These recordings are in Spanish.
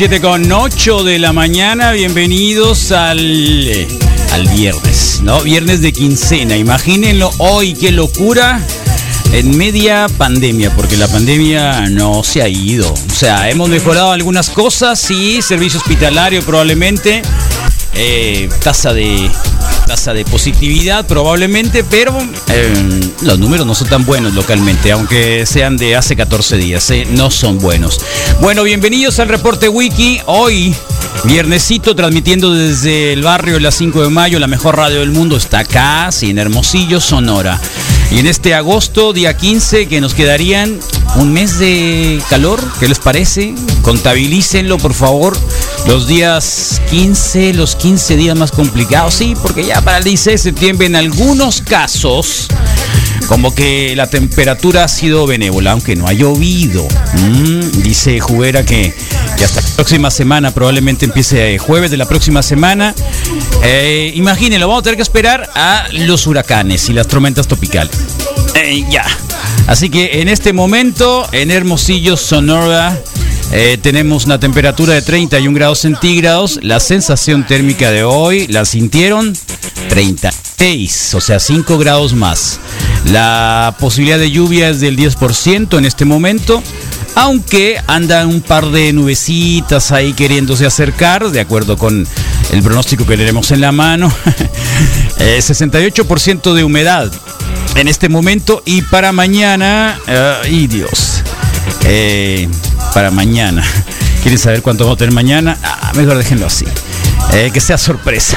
7 con 8 de la mañana, bienvenidos al, eh, al viernes, ¿no? Viernes de quincena, imagínenlo hoy, qué locura, en media pandemia, porque la pandemia no se ha ido. O sea, hemos mejorado algunas cosas, sí, servicio hospitalario probablemente, eh, tasa de tasa de positividad probablemente, pero eh, los números no son tan buenos localmente, aunque sean de hace 14 días, eh, no son buenos. Bueno, bienvenidos al reporte Wiki. Hoy, viernesito, transmitiendo desde el barrio de las 5 de mayo, la mejor radio del mundo está acá, en Hermosillo, Sonora. Y en este agosto, día 15, que nos quedarían un mes de calor, ¿qué les parece? Contabilícenlo, por favor. Los días 15, los 15 días más complicados, sí, porque ya para el 16 de septiembre en algunos casos, como que la temperatura ha sido benévola, aunque no ha llovido. Mm, dice Juguera que, que hasta la próxima semana, probablemente empiece eh, jueves de la próxima semana. Eh, imagínenlo, vamos a tener que esperar a los huracanes y las tormentas tropicales. Eh, ya. Así que en este momento, en Hermosillo, Sonora, eh, tenemos una temperatura de 31 grados centígrados. La sensación térmica de hoy, ¿la sintieron? 36, o sea, 5 grados más. La posibilidad de lluvia es del 10% en este momento. Aunque andan un par de nubecitas ahí queriéndose acercar, de acuerdo con el pronóstico que tenemos en la mano. Eh, 68% de humedad en este momento y para mañana, ay Dios, eh, para mañana. ¿Quieren saber cuánto vamos a tener mañana? Ah, mejor déjenlo así. Eh, que sea sorpresa.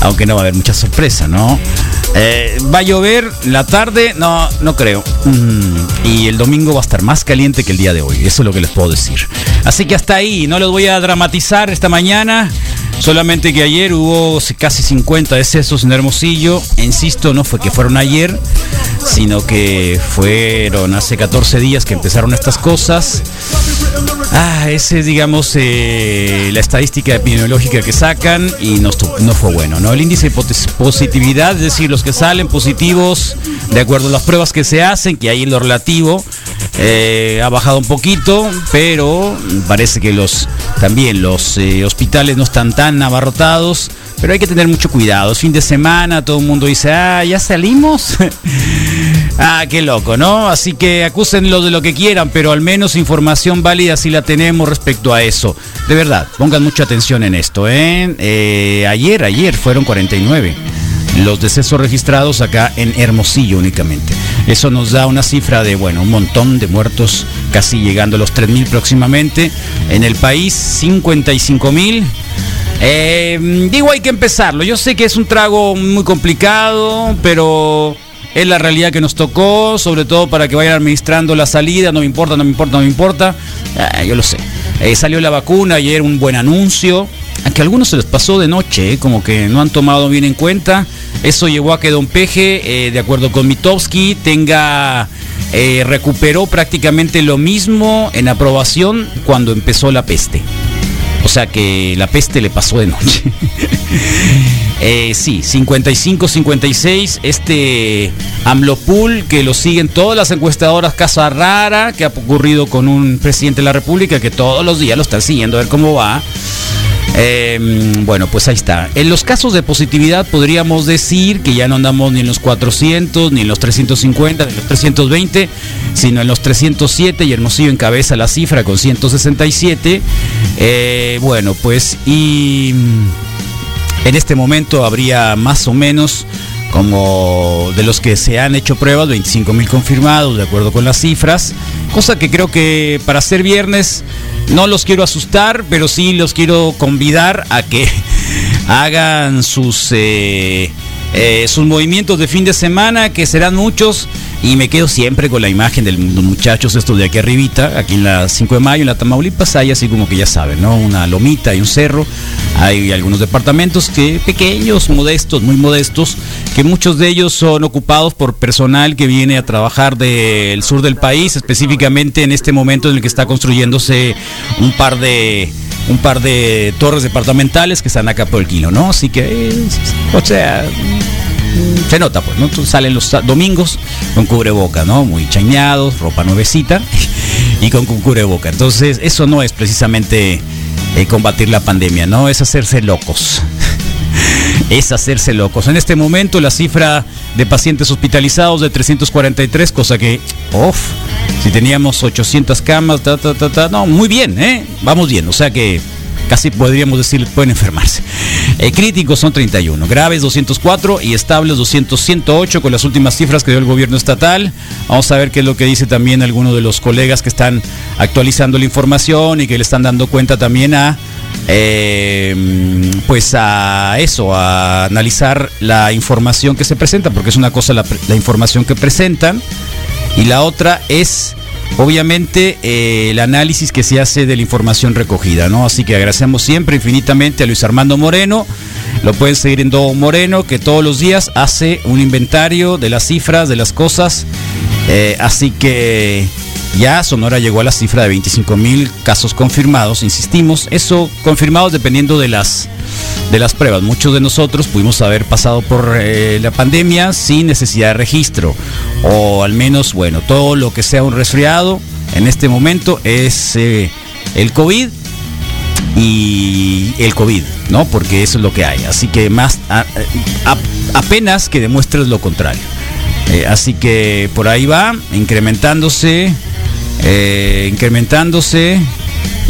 Aunque no va a haber mucha sorpresa, ¿no? Eh, ¿Va a llover la tarde? No, no creo. Mm, y el domingo va a estar más caliente que el día de hoy. Eso es lo que les puedo decir. Así que hasta ahí. No los voy a dramatizar esta mañana. Solamente que ayer hubo casi 50 decesos en Hermosillo. Insisto, no fue que fueron ayer, sino que fueron hace 14 días que empezaron estas cosas. Ah, ese es, digamos, eh, la estadística epidemiológica que sacan y no, no fue bueno, ¿no? El índice de positividad, es decir, los que salen positivos, de acuerdo a las pruebas que se hacen, que ahí en lo relativo, eh, ha bajado un poquito, pero parece que los también los eh, hospitales no están tan abarrotados. Pero hay que tener mucho cuidado. Es fin de semana, todo el mundo dice, ah, ya salimos. ah, qué loco, ¿no? Así que acúsenlo de lo que quieran, pero al menos información válida sí la tenemos respecto a eso. De verdad, pongan mucha atención en esto, ¿eh? Eh, ayer, ayer fueron 49 los decesos registrados acá en Hermosillo únicamente. Eso nos da una cifra de, bueno, un montón de muertos, casi llegando a los 3.000 próximamente. En el país, 55.000. Eh, digo, hay que empezarlo. Yo sé que es un trago muy complicado, pero es la realidad que nos tocó, sobre todo para que vayan administrando la salida. No me importa, no me importa, no me importa. Ah, yo lo sé. Eh, salió la vacuna, ayer un buen anuncio. A que a algunos se les pasó de noche, eh, como que no han tomado bien en cuenta. Eso llevó a que Don Peje, eh, de acuerdo con Mitowski, tenga eh, recuperó prácticamente lo mismo en aprobación cuando empezó la peste. O sea que la peste le pasó de noche. Eh, sí, 55-56. Este AMLOPOOL que lo siguen todas las encuestadoras, casa rara que ha ocurrido con un presidente de la República que todos los días lo están siguiendo a ver cómo va. Eh, bueno, pues ahí está. En los casos de positividad podríamos decir que ya no andamos ni en los 400, ni en los 350, ni en los 320, sino en los 307 y Hermosillo encabeza la cifra con 167. Eh, bueno, pues y en este momento habría más o menos como de los que se han hecho pruebas, 25 mil confirmados, de acuerdo con las cifras. Cosa que creo que para ser viernes no los quiero asustar, pero sí los quiero convidar a que hagan sus, eh, eh, sus movimientos de fin de semana, que serán muchos. Y me quedo siempre con la imagen de los muchachos estos de aquí arribita, aquí en la 5 de mayo, en la Tamaulipas, hay así como que ya saben, ¿no? Una lomita y un cerro. Hay algunos departamentos que pequeños, modestos, muy modestos, que muchos de ellos son ocupados por personal que viene a trabajar del sur del país, específicamente en este momento en el que está construyéndose un par de un par de torres departamentales que están acá por el kilo, ¿no? Así que, o sea, se nota, pues, ¿no? salen los domingos con cubreboca, ¿no? Muy chañados, ropa nuevecita y con, cubreboca. Entonces, eso no es precisamente eh, combatir la pandemia, ¿no? Es hacerse locos. es hacerse locos. En este momento la cifra de pacientes hospitalizados de 343, cosa que, uff, si teníamos 800 camas, ta, ta, ta, ta, no, muy bien, ¿eh? Vamos bien, o sea que casi podríamos decir pueden enfermarse. Eh, críticos son 31, graves 204 y estables 200, 108 con las últimas cifras que dio el gobierno estatal. Vamos a ver qué es lo que dice también algunos de los colegas que están actualizando la información y que le están dando cuenta también a eh, pues a eso, a analizar la información que se presenta, porque es una cosa la información que presentan y la otra es obviamente eh, el análisis que se hace de la información recogida, ¿no? Así que agradecemos siempre infinitamente a Luis Armando Moreno. Lo pueden seguir en Do Moreno, que todos los días hace un inventario de las cifras, de las cosas. Eh, así que ya Sonora llegó a la cifra de 25 mil casos confirmados, insistimos, eso confirmados dependiendo de las de las pruebas. Muchos de nosotros pudimos haber pasado por eh, la pandemia sin necesidad de registro. O al menos, bueno, todo lo que sea un resfriado en este momento es eh, el COVID y el COVID, ¿no? Porque eso es lo que hay. Así que más apenas que demuestres lo contrario. Eh, así que por ahí va, incrementándose, incrementándose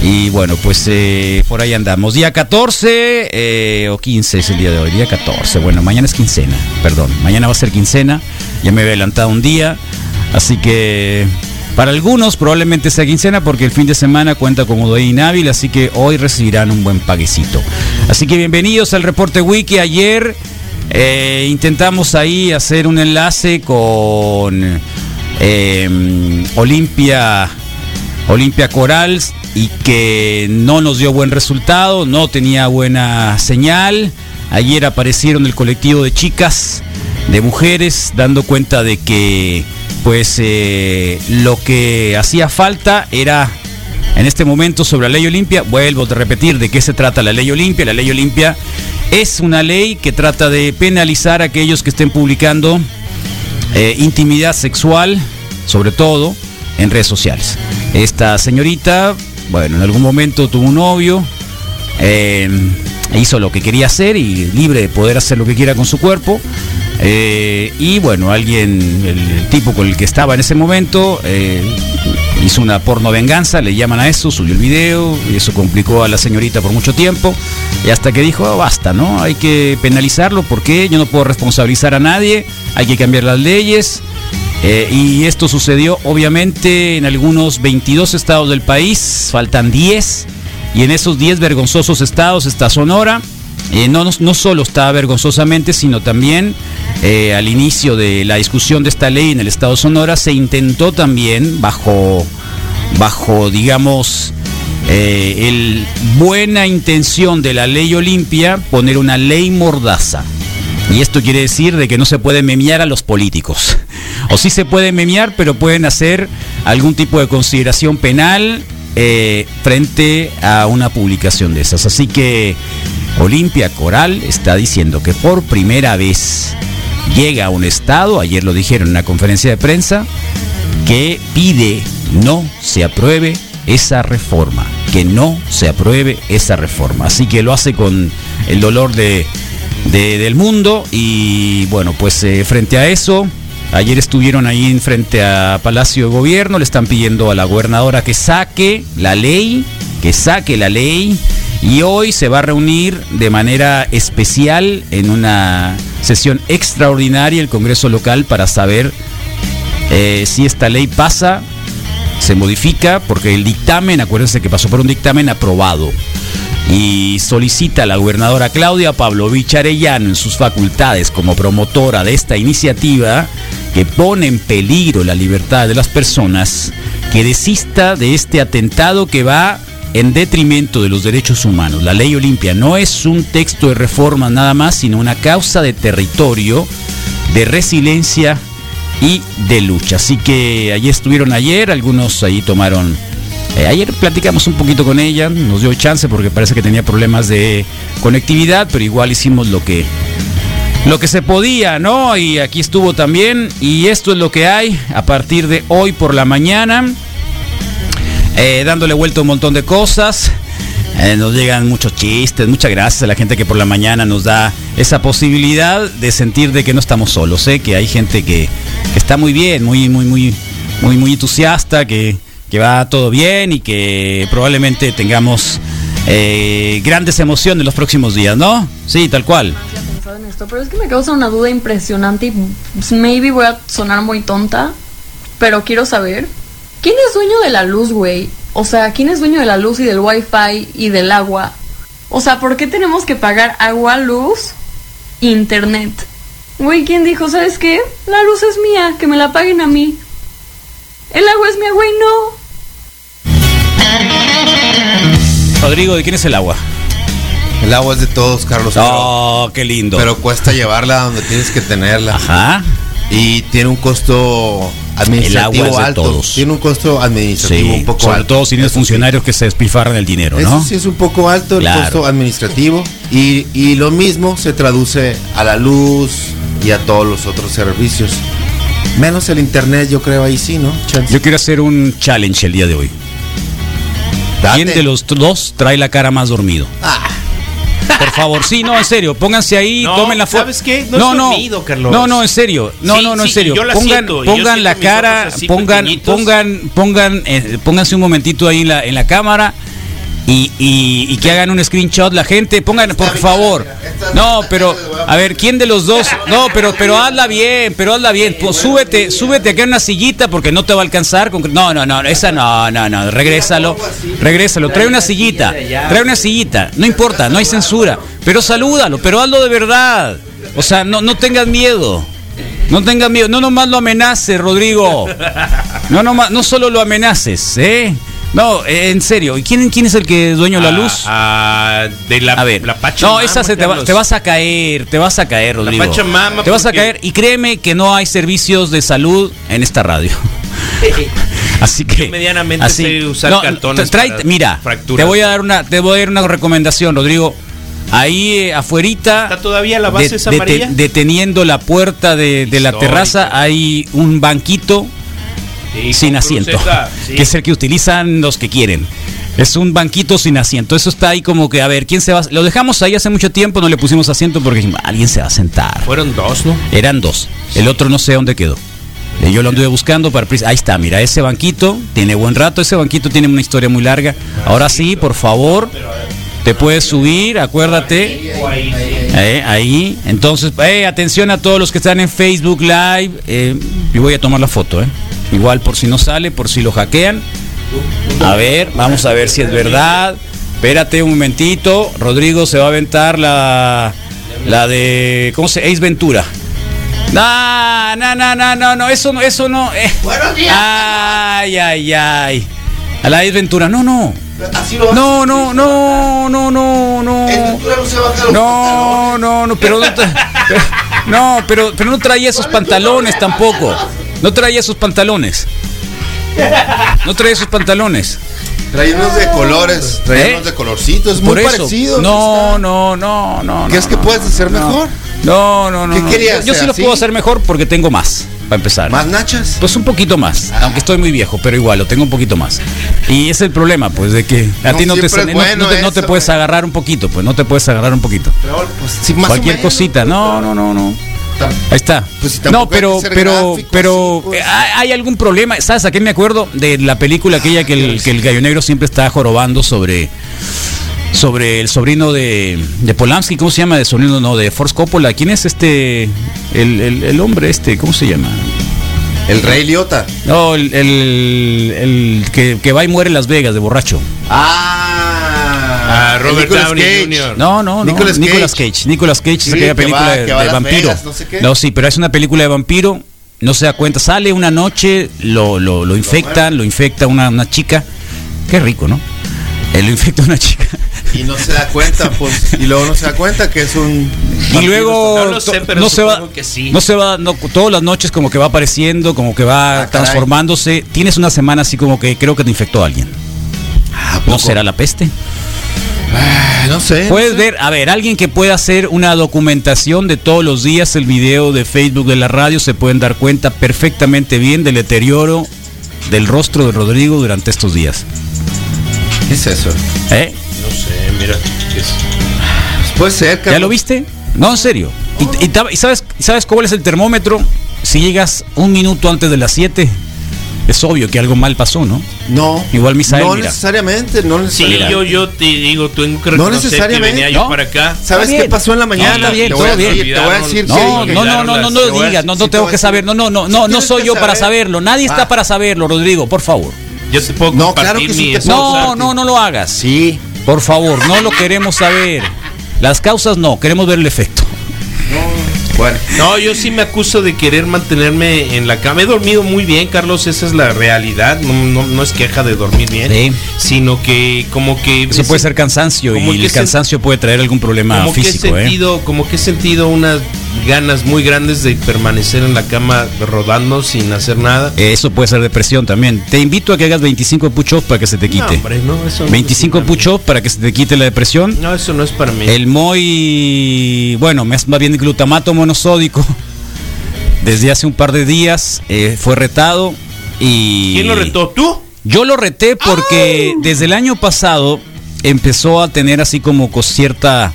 y bueno, pues eh, por ahí andamos. Día 14 eh, o 15 es el día de hoy. Día 14. Bueno, mañana es quincena. Perdón, mañana va a ser quincena. Ya me he adelantado un día. Así que para algunos probablemente sea quincena porque el fin de semana cuenta como doy inhábil. Así que hoy recibirán un buen paguecito. Así que bienvenidos al reporte wiki. Ayer eh, intentamos ahí hacer un enlace con Olimpia. Olimpia Corals y que no nos dio buen resultado, no tenía buena señal. Ayer aparecieron el colectivo de chicas, de mujeres, dando cuenta de que pues eh, lo que hacía falta era en este momento sobre la ley Olimpia, vuelvo a repetir de qué se trata la ley Olimpia. La ley Olimpia es una ley que trata de penalizar a aquellos que estén publicando eh, intimidad sexual, sobre todo en redes sociales. Esta señorita bueno, en algún momento tuvo un novio, eh, hizo lo que quería hacer y libre de poder hacer lo que quiera con su cuerpo. Eh, y bueno, alguien, el, tipo con el que estaba en ese momento, eh, hizo una porno venganza, le llaman a eso, subió el video y eso complicó a la señorita por mucho tiempo. Y hasta que dijo, oh, basta, ¿no? Hay que penalizarlo porque yo no puedo responsabilizar a nadie, hay que cambiar las leyes. Eh, y esto sucedió obviamente en algunos 22 estados del país, faltan 10, y en esos 10 vergonzosos estados está Sonora. Eh, no, no, solo está vergonzosamente, sino también eh, al inicio de la discusión de esta ley en el estado Sonora se intentó también bajo, bajo digamos, el buena intención de la ley Olimpia poner una ley mordaza. Y esto quiere decir de que no se puede memear a los políticos. O sí se puede memear, pero pueden hacer algún tipo de consideración penal eh, frente a una publicación de esas. Así que Olimpia Coral está diciendo que por primera vez llega a un estado, ayer lo dijeron en una conferencia de prensa, que pide no se apruebe esa reforma, que no se apruebe esa reforma. Así que lo hace con el dolor de del mundo. Y bueno, pues eh, frente a eso, ayer estuvieron ahí en frente a Palacio de Gobierno, le están pidiendo a la gobernadora que saque la ley, que saque la ley. Y hoy se va a reunir de manera especial en una sesión extraordinaria el Congreso local para saber eh, si esta ley pasa, se modifica, porque el dictamen, acuérdense que pasó por un dictamen aprobado. y solicita a la gobernadora Claudia Pavlovich Arellano en sus facultades como promotora de esta iniciativa que pone en peligro la libertad de las personas, que desista de este atentado que va en detrimento de los derechos humanos. La ley Olimpia no es un texto de reforma nada más, sino una causa de territorio, de resiliencia y de lucha. Así que allí estuvieron ayer, algunos ahí tomaron... eh, ayer platicamos un poquito con ella, nos dio chance porque parece que tenía problemas de conectividad, pero igual hicimos lo que lo que se podía, ¿no? Y aquí estuvo también. Y esto es lo que hay a partir de hoy por la mañana. Eh, dándole vuelta a un montón de cosas. Eh, nos llegan muchos chistes. Muchas gracias a la gente que por la mañana nos da esa posibilidad de sentir de que no estamos solos. ¿eh? Que hay gente que, está muy bien, muy, muy, muy, muy, muy entusiasta, que, que va todo bien y que probablemente tengamos eh, grandes emociones los próximos días, ¿no? Sí, tal cual. Esto, pero es que me causa una duda impresionante y maybe voy a sonar muy tonta, pero quiero saber, ¿quién es dueño de la luz, güey? O sea, ¿quién es dueño de la luz y del wifi y del agua? O sea, ¿por qué tenemos que pagar agua, luz, internet? Güey, ¿quién dijo, sabes qué? La luz es mía, que me la paguen a mí. El agua es mía, güey, no. Rodrigo, ¿de quién es el agua? El agua es de todos, Carlos. Oh, qué lindo. Pero, cuesta llevarla donde tienes que tenerla. Ajá. Y tiene un costo administrativo El agua es de alto. todos. Tiene un costo administrativo Sí, un poco sobre alto. todo si tienes sí. funcionarios que se despilfarran el dinero, Eso ¿no? sí es un poco alto el costo administrativo. Y, y lo mismo se traduce a la luz y a todos los otros servicios. Menos el internet, yo creo ahí sí, ¿no? Chance. Yo quiero hacer un challenge el día de hoy. Date. ¿Quién de los dos trae la cara más dormido? Ah, Por favor, sí, no, en serio, pónganse ahí, No, tomen la foto. ¿sabes qué? No dormido, Carlos. No, no, en serio. No, Sí, no, no, en sí, serio. yo la pongan siento, pongan la cara, pongan pongan pongan eh, pónganse un momentito ahí en la en la cámara. Y, y- y que hagan un screenshot la gente, pongan por favor. No, pero a ver, ¿quién de los dos? No, pero pero hazla bien, pero hazla bien. Pues súbete, súbete acá en una sillita porque no te va a alcanzar. con- No, no, no, esa no, no, no, regrésalo. Regrésalo, trae una sillita. Trae una sillita, no importa, no hay censura, pero salúdalo, pero hazlo de verdad. O sea, no no tengas miedo. No tengas miedo, no nomás lo amenaces, Rodrigo. No nomás, no solo lo amenaces, ¿eh? No, eh, en serio. ¿Y quién, quién es el que es dueño de la luz? Ah, de la, A ver, la no, Pachamama, esa se te, va- te vas a caer, te vas a caer, Rodrigo. Pachamama, te vas a caer y créeme que no hay servicios de salud en esta radio. Así que Yo medianamente sé usar cartones trae- para mira, fracturas. te voy a dar una te voy a dar una recomendación, Rodrigo. Ahí eh, afuerita ¿Está todavía la base de- esa amarilla? deteniendo la puerta de, de la terraza hay un banquito Sí, sin asiento, cruceta, sí. que es el que utilizan los que quieren. Es un banquito sin asiento. Eso está ahí como que, a ver, ¿quién se va? a- Lo dejamos ahí hace mucho tiempo, no le pusimos asiento porque dijimos, alguien se va a sentar. Fueron dos, ¿no? Eran dos. El otro no sé dónde quedó. Eh, Yo lo anduve buscando para... Ahí está, mira, ese banquito tiene buen rato. Ese banquito tiene una historia muy larga. Ahora sí, por favor, te puedes subir, acuérdate. Eh, ahí. Entonces, eh, atención a todos los que están en Facebook Live. Eh, y voy a tomar la foto, ¿eh? Igual por si no sale, por si lo hackean. A ver, vamos a ver si es verdad. Espérate un momentito. Rodrigo se va a aventar la, la de. ¿Cómo se Ace Ventura. No, no, no, no, no, no, eso no, eso no. eh. Ay, ay, ay. A la Ace Ventura, no, no. No, no, no, no, no, no. No No, no, no, pero no, pero- no, pero, pero no traía esos pantalones tampoco. No traía esos pantalones. No traía esos pantalones. Trae unos de colores, trae ¿Eh? unos de colorcitos, muy eso. parecidos. No, no, no, no. ¿Crees no, que no. puedes hacer No. mejor? No, no, no. ¿Qué querías Yo sí hacer, lo puedo hacer mejor porque tengo más, para empezar. ¿Más nachas? Pues un poquito más, aunque estoy muy viejo, pero igual lo tengo un poquito más. Y ese es el problema, pues, de que a No, ti no te, no- bueno te- no te puedes güey. agarrar un poquito, pues no te puedes agarrar un poquito. Pero, pues, más Cualquier cosita, no, no, no, no. Ahí está. Pues si no, pero, pero, gráfico, pero, pues. eh, ¿hay hay algún problema? ¿Sabes a qué me acuerdo? De la película aquella que el, que el gallo negro siempre está jorobando sobre sobre el sobrino de, de Polanski, ¿cómo se llama? De sobrino, no, de Force Coppola. ¿Quién es este? El, el- el hombre este, ¿cómo se llama? El Rey Liotta. No, el, el- el que, que va y muere en Las Vegas de borracho. Ah. Ah, Robert Downey. Jr. No, no, no. Nicolas Nicolas Cage. Cage. Nicolas Cage es Sí, aquella que película va- de, que va a de vampiro. Vegas, no sé qué. No, sí, pero es una película de vampiro. No se da cuenta. Sale una noche, lo, lo, lo infectan, lo infecta una, una chica. Qué rico, ¿no? Lo infecta una chica. Y no se da cuenta, pues. Y luego no se da cuenta que es un. Y luego No lo sé, pero no se va, supongo que sí. no se va, no, todas las noches como que va apareciendo, como que va Ah, caray. transformándose. Tienes una semana así como que creo que te infectó a alguien. Ah, ¿No poco. será la peste? Ah, No sé. Puedes no sé. ver, a ver, alguien que pueda hacer una documentación de todos los días, el video de Facebook de la radio, se pueden dar cuenta perfectamente bien del deterioro del rostro de Rodrigo durante estos días. ¿Qué es eso? ¿Eh? No sé, mira. es- Puede ser, ¿Ya Carlos. lo viste? No, en serio. ¿Y, y ta- y sabes, sabes cuál es el termómetro? Si llegas un minuto antes de las 7, es obvio que algo mal pasó, ¿no? No. Igual Misael, No mira. necesariamente, no Sí, necesariamente. yo, yo te digo, tengo que No reconocer que necesariamente. venía yo ¿No? para acá. ¿Sabes Está qué pasó en la No, mañana? está bien, te, voy a bien. decir, te voy a decir No, qué no, no, no, no, no, lo digas, no, no sí, tengo te que saber, no, no, no, no, no soy que yo para saber. saberlo, nadie está Ah. para saberlo, Rodrigo, por favor. Yo te puedo No, compartir claro que sí mi te puedo No, usarte. no, no lo hagas. Sí. Por favor, no lo queremos saber. Las causas no, queremos ver el efecto. Bueno. No, yo sí me acuso de querer mantenerme en la cama. He dormido muy bien, Carlos, esa es la realidad. No, no, no es queja de dormir bien, Sí. sino que como que... Eso puede ser cansancio y el cansancio puede traer algún problema como que he físico, ¿eh? sentido, como que he sentido unas ganas muy grandes de permanecer en la cama rodando sin hacer nada. Eso puede ser depresión también. Te invito a que hagas 25 push-ups para que se te No, quite. hombre, no, eso no 25 es para mí. push-ups para que se te quite la depresión. No, eso no es para mí. El muy, bueno, más más bien glutamato monosódico, desde hace un par de días eh, fue retado y... ¿Quién lo retó? ¿Tú? Yo lo reté porque desde el año pasado empezó a tener así como con cierta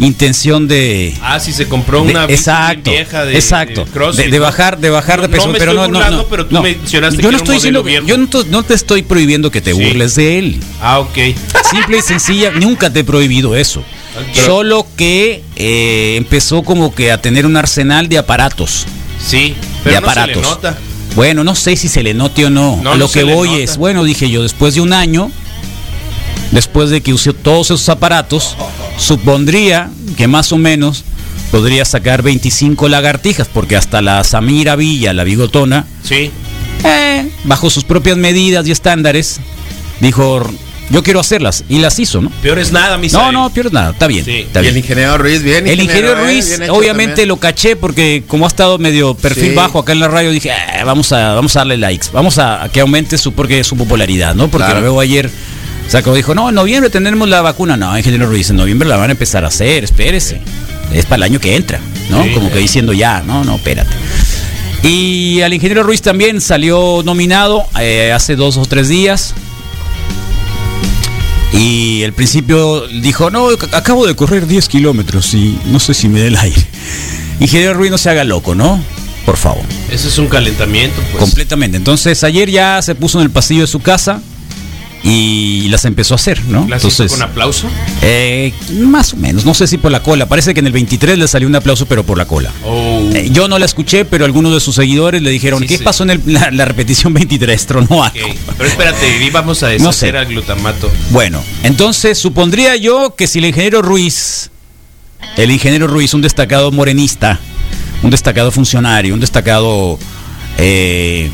intención de... Ah, sí, se compró una exacto, vieja de, exacto, de bajar, de bajar de peso, no pero no, no, burlando, no, pero tú no. mencionaste yo no estoy diciendo, yo no, te estoy prohibiendo que te Sí. burles de él. Ah, ok. Simple y sencilla, nunca te he prohibido eso. Solo que eh, empezó como que a tener un arsenal de aparatos. Sí, pero de no se le aparatos. nota. Bueno, no sé si se le note o no. Lo que voy es, bueno, dije yo, después de un año, después de que usé todos esos aparatos, supondría que más o menos podría sacar 25 lagartijas, porque hasta la Samira Villa, la bigotona, Sí. eh, bajo sus propias medidas y estándares, dijo, yo quiero hacerlas, y las hizo, ¿no? Peor es nada, mi No, no, pierdes nada, está bien. Sí. está Y el bien. ingeniero Ruiz, bien. El ingeniero eh, Ruiz, bien obviamente también. lo caché porque como ha estado medio perfil Sí. bajo acá en la radio, dije, "Ah, vamos a vamos a darle likes, vamos a, a que aumente su porque su popularidad, ¿no? Porque Claro. lo veo ayer, sacó dijo, no, en noviembre tendremos la vacuna, no, ingeniero Ruiz, en noviembre la van a empezar a hacer, espérese, es para el año que entra, ¿no? Sí. Como que diciendo ya, no, no, espérate. Y al ingeniero Ruiz también salió nominado eh, hace dos o tres días. Y al principio dijo, no, ac- acabo de correr 10 kilómetros y no sé si me dé el aire. Ingeniero Ruiz no se haga loco, ¿no? Por favor. Ese es un calentamiento, pues. Completamente. Entonces ayer ya se puso en el pasillo de su casa y las empezó a hacer, ¿no? ¿La hizo Entonces, con aplauso? eh, más o menos, no sé si por la cola. Parece que en el 23 le salió un aplauso, pero por la cola. Oh. Eh, yo no la escuché, pero algunos de sus seguidores le dijeron, Sí, ¿qué sí. pasó en el- la, la repetición 23? Tronó algo. Pero espérate, y vamos a No deshacer sé. al glutamato. Bueno, entonces supondría yo que si el ingeniero Ruiz, el ingeniero Ruiz, un destacado morenista, un destacado funcionario, un destacado eh,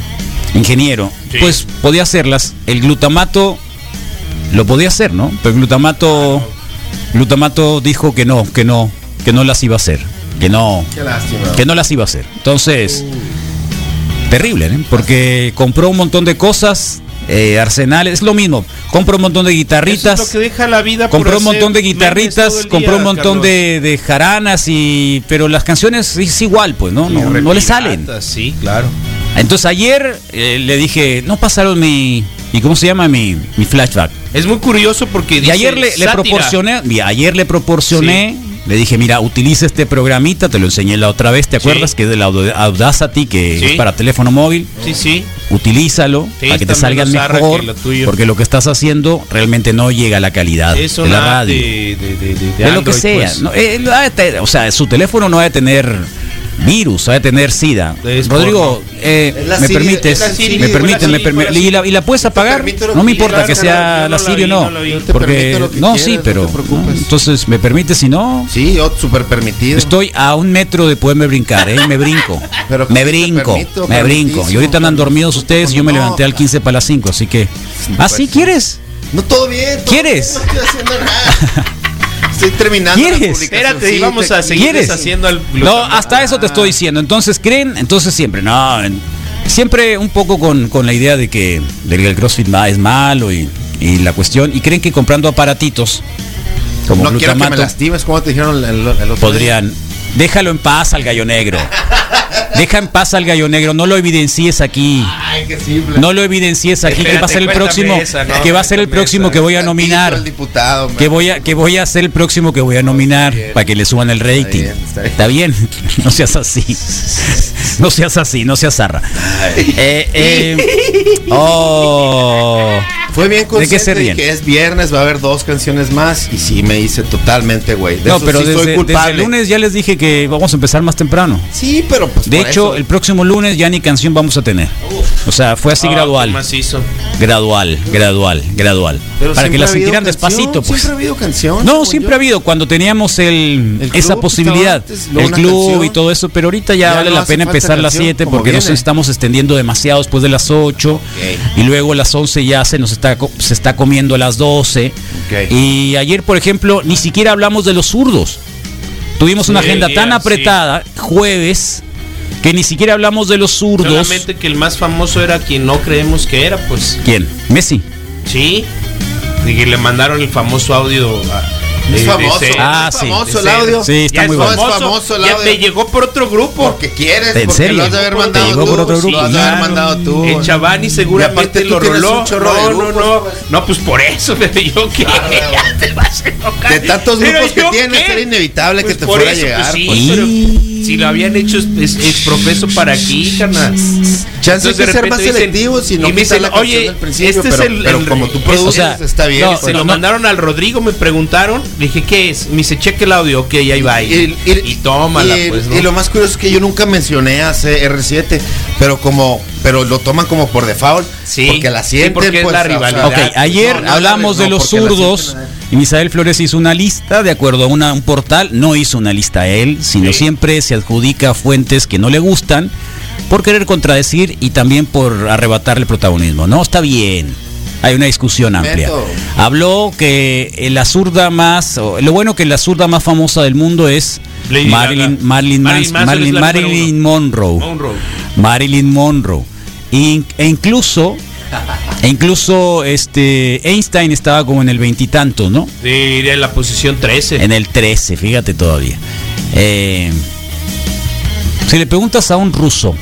ingeniero, Sí. pues podía hacerlas. El glutamato lo podía hacer, ¿no? Pero el glutamato, glutamato dijo que no, que no, que no las iba a hacer, que no, que no las iba a hacer. Entonces, terrible, ¿eh? Porque compró un montón de cosas, eh, arsenales, es lo mismo. Compró un montón de Eso guitarritas. es lo que deja la vida Compró un montón de guitarritas, compró un montón Carlos. de, de jaranas y pero las canciones es igual, pues, ¿no? No, no le salen. Sí, claro. Entonces ayer eh, le dije, no pasaron mi ¿y cómo se llama mi, mi flashback? Es muy curioso porque Y dice ayer le, le proporcioné, y ayer le proporcioné, le dije, mira, utiliza este programita, te lo enseñé la otra vez, ¿te Sí. acuerdas? Que es de la Aud- Audacity, que Sí. es para teléfono móvil. Sí, sí. Utilízalo Sí, para que te zarra mejor, lo porque lo que estás haciendo realmente no llega a la calidad Es de la radio. de, de, de, de- de de lo que sea. pues. ¿no? Eh, tener- o sea, su teléfono no va a tener virus, de tener SIDA. Es Rodrigo, eh, me Siri- permites, me permiten, me permi- y la, y la puedes apagar. No me importa que sea la Siri o no, porque no, sí, pero te preocupes. no, entonces me permite si no. Sí, yo súper permitido. Estoy a un metro de poderme brincar, ¿eh? Me brinco. Pero me brinco, permito, me brinco. Y ahorita andan dormidos ustedes y yo me levanté al 15 para las 5, así que... ¿Ah, sí? Pues, ¿Quieres? No, todo bien. todo ¿Quieres? bien, No estoy haciendo nada. Estoy terminando ¿Quieres? Espérate, Sí, íbamos te- a seguir ¿Quieres? deshaciendo al No, hasta eso te estoy diciendo. Entonces, ¿creen? Entonces siempre, no. en- Siempre un poco con, con la idea de que, de que el CrossFit es malo y, y la cuestión. Y creen que comprando aparatitos como No quiero que me lastimes, como te dijeron el, el otro día. podrían... Déjalo en paz al gallo negro. Deja en paz al gallo negro. No lo evidencies aquí. Ay, qué simple. No lo evidencies aquí. que va a ser el Espérate, próximo. esa, no, que va a ser el próximo esa. que voy a nominar. diputado, Que voy a, que voy a ser el próximo que voy a nominar para que le suban el rating. bien, está Está bien. No seas así. No seas así, no seas zarra. Eh, eh, oh. Fue bien ¿De consciente qué se ríen? que es viernes, va a haber dos canciones más y sí me hice totalmente güey. De No, eso pero sí desde, soy desde el lunes ya les dije que vamos a empezar más temprano. Sí, pero pues De hecho, eso. el próximo lunes ya ni canción vamos a tener. O sea, fue así gradual. Macizo. Gradual, gradual, gradual. Pero Para que la sintieran despacito, pues. Siempre ha habido canción. No, siempre yo. ha habido cuando teníamos el, El esa posibilidad, antes, el club canción. y todo eso, pero ahorita ya, Ya vale no la pena empezar a las canción, 7 como porque nos viene. estamos extendiendo demasiado después de las 8 y luego a las 11 ya se nos está se está comiendo a las 12. Ok. Y ayer, por ejemplo, ni siquiera hablamos de los zurdos. Tuvimos una Sí, agenda tan sí. apretada jueves que ni siquiera hablamos de los zurdos. Solamente que el más famoso era quien no creemos que era, pues. ¿Quién? Messi. Sí. Y que le mandaron el famoso audio a. Es famoso. ser- Ah, es sí. famoso el audio. Sí, está Ya muy es bueno. Es famoso el Ya audio. me llegó por otro grupo. Porque quieres, ¿En porque serio? lo has de haber ¿Te mandado llegó tú. por otro grupo? Lo has de haber mandado tú. El Chavani Y seguramente lo roló. no, no, no. pues. No, pues por eso, pero yo qué. Ya te vas a enojar. De tantos grupos que tienes, era inevitable que te por fuera a pues llegar, sí, pues. Si lo habían hecho es, es, es profeso para aquí, carnal. Entonces, de que ser más selectivos y no y me quitar dicen, la canción oye, del principio, este pero, es el, pero el- como tú es- produces, o sea, está bien. no, se pues. lo mandaron al Rodrigo, me preguntaron, le dije, ¿qué es? Me dice, cheque el audio, ok, ahí va. Y, y, tómala, y- pues, ¿no? y lo más curioso es que yo nunca mencioné a CR7, pero como pero lo toman como por default, Sí, porque la sí, sienten es pues, la o sea, rivalidad. Ok, ayer no, no, hablamos no, de los la zurdos y Misael Flores hizo una lista de acuerdo a una- un portal. No hizo una lista él, sino Sí. siempre se adjudica fuentes que no le gustan por querer contradecir y también por arrebatarle protagonismo. No, está bien. Hay una discusión amplia. Habló que eh, la zurda más, lo bueno que la zurda más famosa del mundo es Marilyn. Marilyn, Marilyn Monroe. Monroe. Marilyn Monroe. E incluso, e incluso este Einstein estaba como en el veintitantos, ¿no? Sí, en la posición 13. En el 13, fíjate todavía. Eh, si le preguntas a un ruso,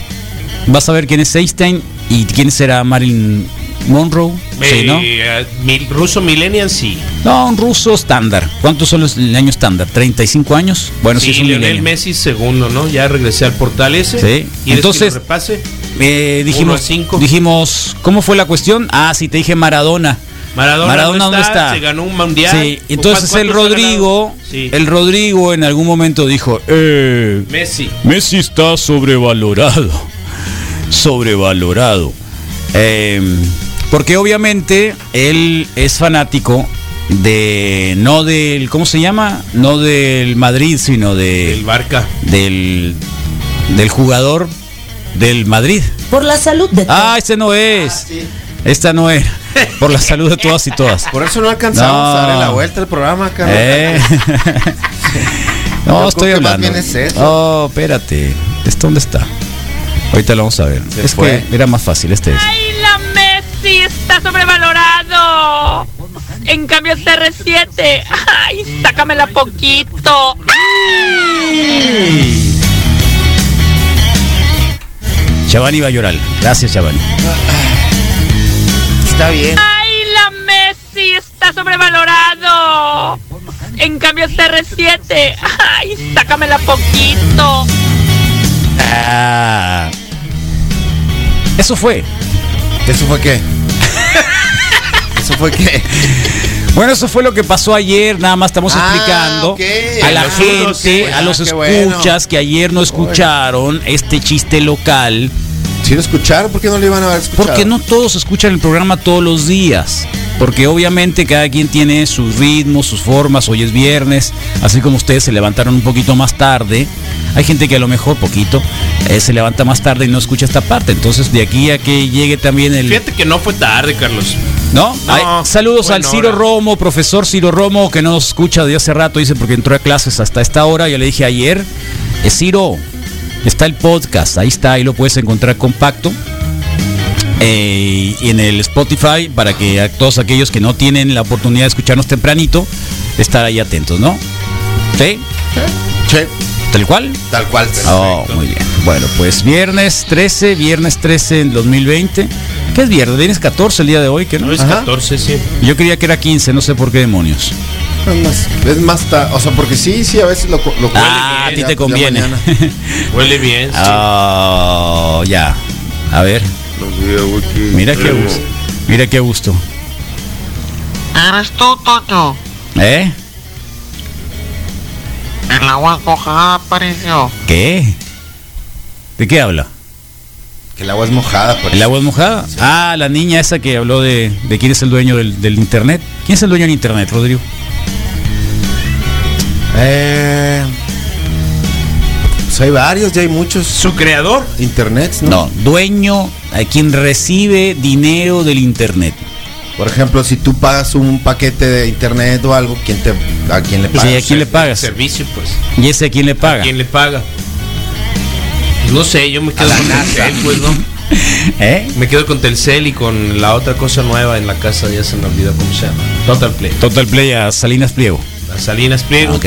vas a ver quién es Einstein y quién será Marilyn Monroe. Sí, ¿no? Eh, mil- ruso Millennial, sí. No, un ruso estándar. ¿Cuántos son los el año estándar? ¿35 años? Bueno, sí, sí, es un Lionel millennial. Messi segundo, ¿no? Ya regresé al portal ese. Sí. Y Entonces- repase. Eh, dijimos, cinco. dijimos, ¿cómo fue la cuestión? Ah, sí, te dije Maradona. Maradona, Maradona, ¿dónde está? Se ganó un mundial. Sí, entonces ¿Cuántos el Rodrigo? Sí. el Rodrigo en algún momento dijo, eh, Messi. Messi está sobrevalorado, sobrevalorado. Eh, porque obviamente él es fanático de, no del, ¿cómo se llama? No del Madrid, sino de, El Barca. del, del jugador del Madrid. Por la salud de Ah, este no es. Esta no es. Por la salud de todas y todas. Por eso no alcanzamos No. a darle la vuelta al programa, Carlos. Eh. No, estoy hablando. bien es eso. Oh, espérate. ¿Este dónde está? Ahorita lo vamos a ver. Se es fue. que era más fácil. Este es. ¡Ay, la Messi está sobrevalorado! En cambio, CR7, ¡ay, sácamela poquito! Chavani Bayoral. Gracias, Chavani. Está bien. ¡Ay, la Messi está sobrevalorado! En cambio, CR7, ¡ay, sácamela poquito! Ah. Eso fue. ¿Eso fue qué? ¿Eso fue qué? Bueno, eso fue lo que pasó ayer, nada más estamos Ah, explicando a la Los gente, unos, a Ah, los bueno. escuchas que ayer no escucharon este chiste local, Si lo escucharon, ¿por qué no lo iban a haber escuchado? porque no todos escuchan el programa todos los días. Porque obviamente cada quien tiene sus ritmos, sus formas, hoy es viernes, así como ustedes se levantaron un poquito más tarde. Hay gente que a lo mejor poquito eh, se levanta más tarde y no escucha esta parte. Entonces de aquí a que llegue también el... Fíjate que no fue tarde, Carlos. ¿No? No, Ay, saludos al Ciro hora. Romo, profesor Ciro Romo, que no nos escucha de hace rato, dice porque entró a clases hasta esta hora. Ya le dije ayer, eh, Ciro, está el podcast, ahí está, ahí lo puedes encontrar compacto. Eh, y en el Spotify, para que a todos aquellos que no tienen la oportunidad de escucharnos tempranito, estar ahí atentos, ¿no? ¿Sí? Che, ¿Tal cual? tal cual. Oh, muy bien. Bueno, pues viernes 13, viernes 13 en 2020. ¿Qué es viernes? Viernes 14 el día de hoy, que no? No es Ajá. 14, sí. Yo creía que era 15, no sé por qué demonios. Es más, es más ta- o sea, porque sí, sí, a veces lo, lo Ah, a ti te conviene. Huele bien. sí. Ah, ya. A ver, mira qué gusto. Mira qué gusto. Eres tú, Toño. ¿Eh? El agua mojada apareció. ¿Qué? ¿De qué habla? Que el agua es mojada, por ¿El agua es mojada? Ah, la niña esa que habló de, de quién es el dueño del, del internet. ¿Quién es el dueño del internet, Rodrigo? Eh, pues hay varios, ya hay muchos Su creador. internets, ¿no? No, dueño a quien recibe dinero del internet. Por ejemplo, si tú pagas un paquete de internet o algo, ¿quién te, ¿a quién le Sí, pagas? ¿a quién le pagas? Servicio, pues. ¿Y ese a quién le paga? ¿Quién le paga? Pues no sé, yo me quedo A con. Telcel, pues, ¿no? ¿Eh? Me quedo con Telcel y con la otra cosa nueva en la casa, ya se me olvidó cómo se llama. Total Play. Total Play a Salinas Pliego. A Salinas Pliego. Ok.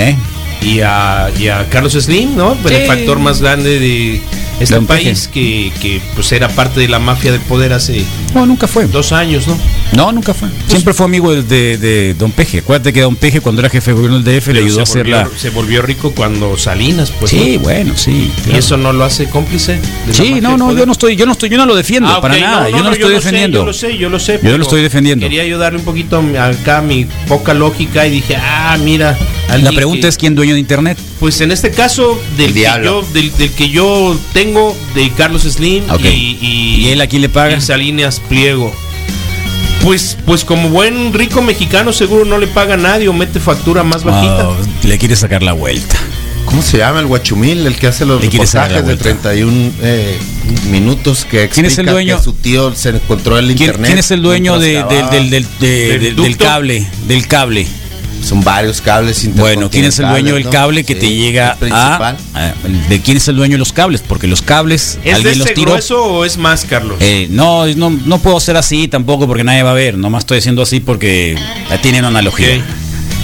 Y a, y a Carlos Slim, ¿no? El factor más grande de este país que, que pues era parte de la mafia del poder hace No, nunca fue. dos años, ¿no? No, nunca fue. Siempre fue amigo de, de- Don Peje. Acuérdate que Don Peje cuando era jefe de gobierno del DF le ayudó a hacer la... se volvió rico cuando Salinas, pues. Sí, ¿no? bueno, sí. Y eso no lo hace cómplice. de Sí, no, no, yo no estoy, yo no estoy, yo no lo defiendo Ah, para nada. yo no lo estoy defendiendo. yo lo sé, yo lo sé. Yo lo estoy defendiendo. Quería ayudarle un poquito acá mi poca lógica y dije, ah, mira. La alguien pregunta que- es quién dueño de internet. Pues en este caso, del El que, diablo. yo, del, del que yo tengo, de Carlos Slim Ok. y, y, ¿Y él a quién le paga? y Salinas Pliego. Pues, pues como buen rico mexicano seguro no le paga a nadie o mete factura más bajita. Ah, le quiere sacar la vuelta. ¿Cómo se llama el guachumil? El que hace los la reportajes de vuelta. 31 eh, minutos que ¿Quién es el explica dueño? que su tío se encontró el ¿Quién, internet. quién es el dueño de- del, del, del, de- ¿Del cable? Del cable. Son varios cables Bueno, ¿quién es el dueño del cable que Sí, te llega el principal. a, a- ¿De quién es el dueño de los cables? Porque los cables ¿Es de alguien los ese tiró. grueso o es más, Carlos? Eh, no, no, no puedo ser así tampoco porque nadie va a ver. Nomás estoy haciendo así porque tiene una analogía. Ok.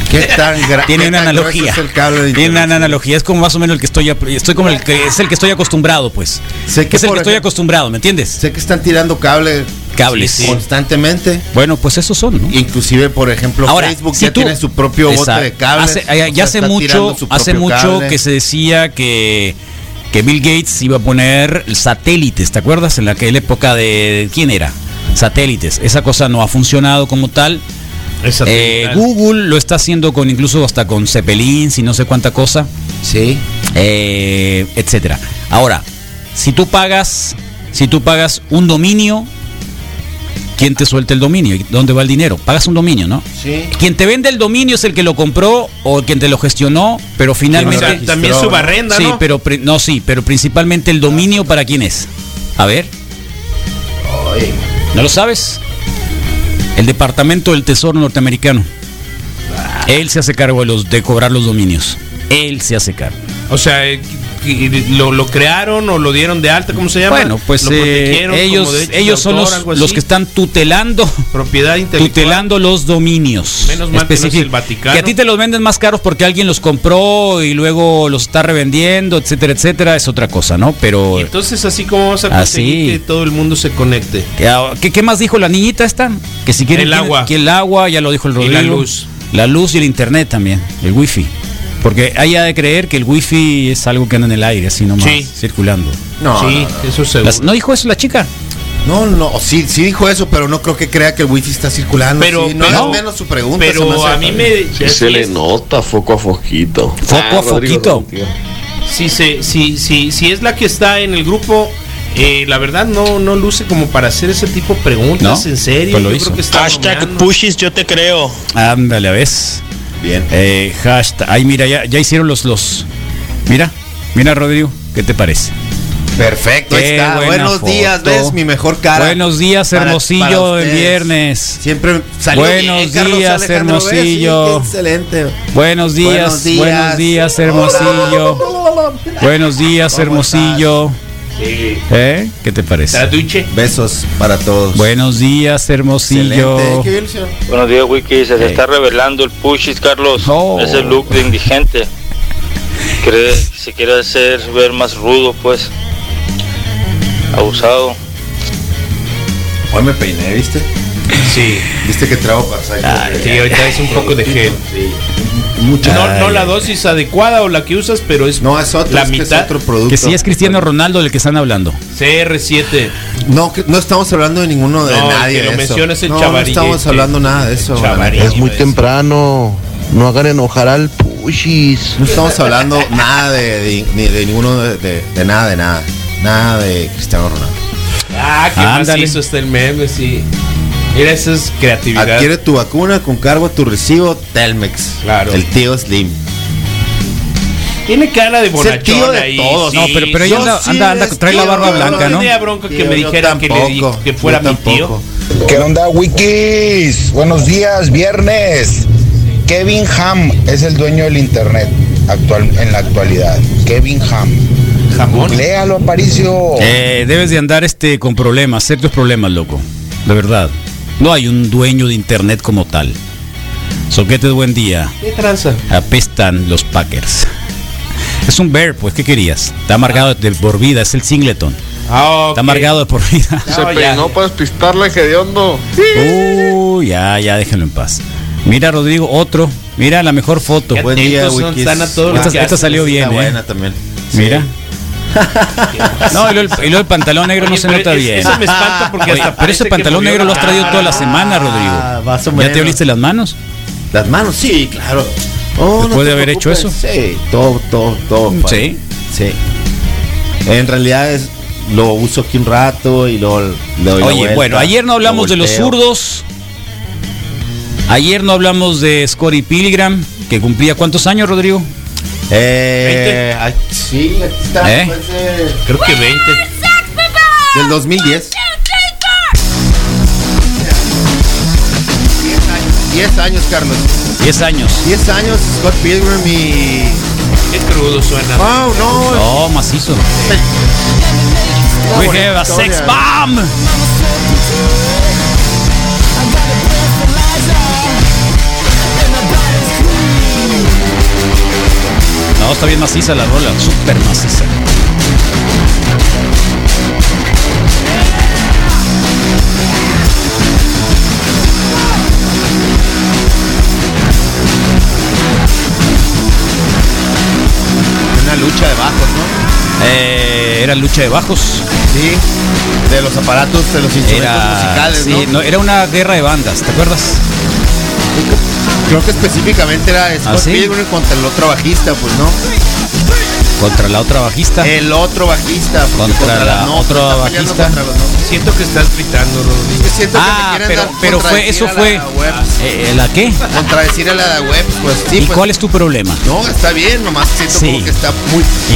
¿Qué tan Tiene qué una tan analogía. es el cable de Tiene una analogía. Es como más o menos el que estoy. Estoy como el que es el que estoy acostumbrado, pues. Sé que es el que estoy acostumbrado, ¿me entiendes? Sé que están tirando cable Cables. Sí, sí. constantemente. Bueno, pues esos son, ¿no? Inclusive, por ejemplo, Ahora, Facebook si ya tú- tiene su propio bote de cables. Hace, ya hace mucho, hace mucho cable. que se decía que, que Bill Gates iba a poner satélites, ¿te acuerdas? En la aquella época de quién era satélites. Esa cosa no ha funcionado como tal. Eh. Google lo está haciendo con incluso hasta con Zeppelin, y no sé cuánta cosa, Sí. eh, etcétera. Ahora, si tú pagas, si tú pagas un dominio, ¿quién te suelta el dominio? ¿Y ¿Dónde va el dinero? Pagas un dominio, ¿no? Sí. Quien te vende el dominio es el que lo compró o quien te lo gestionó, pero finalmente también su barrenda, sí, ¿no? pero no sí, pero principalmente el dominio para quién es. A ver, ¿no lo sabes? El Departamento del Tesoro norteamericano. Él se hace cargo de los de cobrar los dominios. Él se hace cargo. O sea, eh, lo, lo crearon o lo dieron de alta, ¿cómo se llama? Bueno, pues Lo eh, como ellos ellos son los, los que están tutelando propiedad intelectual. tutelando los dominios. Menos mal que no es el Vaticano. Que a ti te los venden más caros porque alguien los compró y luego los está revendiendo, etcétera, etcétera, es otra cosa, ¿no? Pero Y entonces así como vamos a conseguir Así. que todo el mundo se conecte. ¿qué, qué- qué más dijo la niñita esta? Que si quiere El agua. que el agua, ya lo dijo el Y Rodrigo. la luz. La luz y el internet también, el wifi. Porque hay de creer que el wifi es algo que anda en el aire, así nomás, Sí. circulando. No, sí, no, no. eso seguro. Las- ¿No dijo eso la chica? No, no, sí, sí dijo eso, pero no creo que crea que el wifi está circulando. Pero- sí, no pero- menos su pregunta. se Pero a mí me. Sí se le nota foco a foquito. Foco a foquito. Si, se, si, si, si es la que está en el grupo, eh, la verdad no, no luce como para hacer ese tipo de preguntas. ¿No? En serio, Pues lo yo hizo. creo que está Hashtag. Pushis, yo te creo. Ándale, a ves. Bien. Eh, hashtag. Ay, mira, ya, ya hicieron los, los. Mira, mira, Rodrigo, ¿qué te parece? Perfecto, ahí está. Buenos días, ves mi mejor cara. Buenos días, Hermosillo, para el viernes. Siempre salió Buenos bien, días, Hermosillo. excelente. Buenos días, Buenos días. Hermosillo. Buenos días, ¿Cómo Hermosillo. Sí. ¿Eh? ¿Qué te parece? Traduche. Besos para todos. Buenos días, Hermosillo. Buenos días, Wiki. Se te está revelando el Pushis, Carlos. Oh. Ese look de indigente. Cree, se quiere hacer ver más rudo, pues. Abusado. Hoy me peiné, ¿viste? Sí. ¿Viste que trago pasaje? Sí, ahorita es un poco de gel. Mucho. No, la dosis adecuada o la que usas, pero es No, es otro, la es que es mitad. otro producto. Que si es Cristiano Ronaldo del que están hablando. CR7. No, que- no estamos hablando de ninguno de No, nadie. que lo el no, No estamos sí. hablando nada de eso. Es muy ese. temprano. No hagan enojar al Pushis. No estamos hablando nada de, de- ni de ninguno de, de- de nada, de nada. Nada de Cristiano Ronaldo. Ah, qué Ándale. macizo está el meme, sí. Mira, esa es creatividad. Adquiere tu vacuna con cargo a tu recibo Telmex. Claro. El tío Slim. Tiene cara de bonachón de ahí. todos. sí. No, pero, pero ella anda, sí anda, trae la barba blanca, no ¿no? tenía bronca que Tío, me dijeran que, le que fuera mi tío. ¿Qué onda, Wikis? Buenos días, viernes. Kevin Ham es el dueño del internet actual, en la actualidad. Kevin Ham. Jamón. Léalo, Aparicio. Eh, debes de andar este con problemas, serios problemas, loco. De verdad. No hay un dueño de internet como tal. Soquete, buen día. ¿Qué tranza? Apestan los Packers. Es un bear, pues, ¿qué querías? Está amargado de por vida, es el Singleton. Ah. Está amargado de por vida. Se No, ya. peinó para despistarle que de hondo. Uy, ya, ya, déjenlo en paz. Mira, Rodrigo, otro. Mira la mejor foto. Buen día, Wikis. Esta, salió bien, Está ¿eh? buena también. Mira. No, y luego el, y luego el pantalón negro no se nota es- bien. Eso me espanta porque Oye, hasta pero ese pantalón negro lo has traído toda la semana, Ah, Rodrigo. ¿Ya te oliste las manos? Las manos, sí, claro. Oh, Después te de haber hecho preocupes. Sí, todo, todo, todo. Sí. Sí. En realidad es, lo uso aquí un rato y doy la Oye, vuelta, bueno, ayer no lo hablamos de los zurdos. Ayer no hablamos de Scotty Pilgrim, que cumplía cuántos años, Rodrigo? Eh, ay, sí, aquí está. ¿Eh? pues, eh, Creo que 20. del 2010. 10 años, Carlos. 10 años. 10 años, Scott Pilgrim y. Qué crudo suena. ¡Wow! No, Oh, macizo. We have a sex bomb. No, está bien maciza la rola, súper maciza. una lucha de bajos, ¿no? Eh, era lucha de bajos. Sí, de los aparatos, de los instrumentos Era, musicales, sí, ¿no? no, era una guerra de bandas, ¿te acuerdas? Creo que específicamente era Scott ¿Ah, sí? Pilgrim contra el otro bajista, pues, ¿no? Contra la otra bajista. El otro bajista. porque Contra la peleando bajista. contra los. Siento que estás gritando, Rodrigo. Yo siento que me Ah, pero, dar- pero fue, eso a la fue. web. Eh, ¿La qué? Contradecir a la web, pues sí. ¿Y pues, cuál es tu problema? No, está bien, nomás siento Sí. como que está muy. ¿Y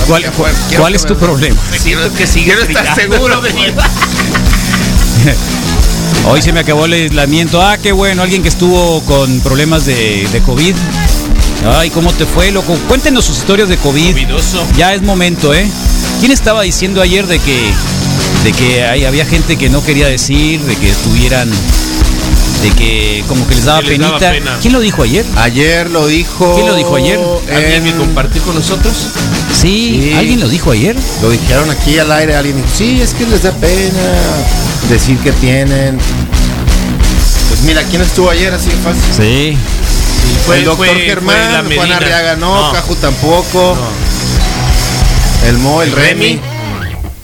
cuál, es tu problema? Siento que sigue Quiero estar seguro de. Hoy se me acabó el aislamiento. Ah, qué bueno, alguien que estuvo con problemas de, de COVID. Ay, ¿cómo te fue, loco? Cuéntenos sus historias de COVID. Covidoso. Ya es momento, ¿eh? ¿Quién estaba diciendo ayer de que de que hay- había gente que no quería decir, de que estuvieran de que como que les daba Que les daba penita? pena. ¿Quién lo dijo ayer? Ayer lo dijo. ¿Quién lo dijo ayer? ¿Alguien que en- compartió con nosotros? Sí, Sí. ¿alguien lo dijo ayer? Lo dijeron aquí al aire, alguien dijo, sí, es que les da pena decir que tienen. Pues mira, ¿quién estuvo ayer así fácil? Sí. Fue- el doctor fue- fue Germán, la Juan. Arriaga no, No. Caju tampoco. El Mo, el, El Remy. Remy.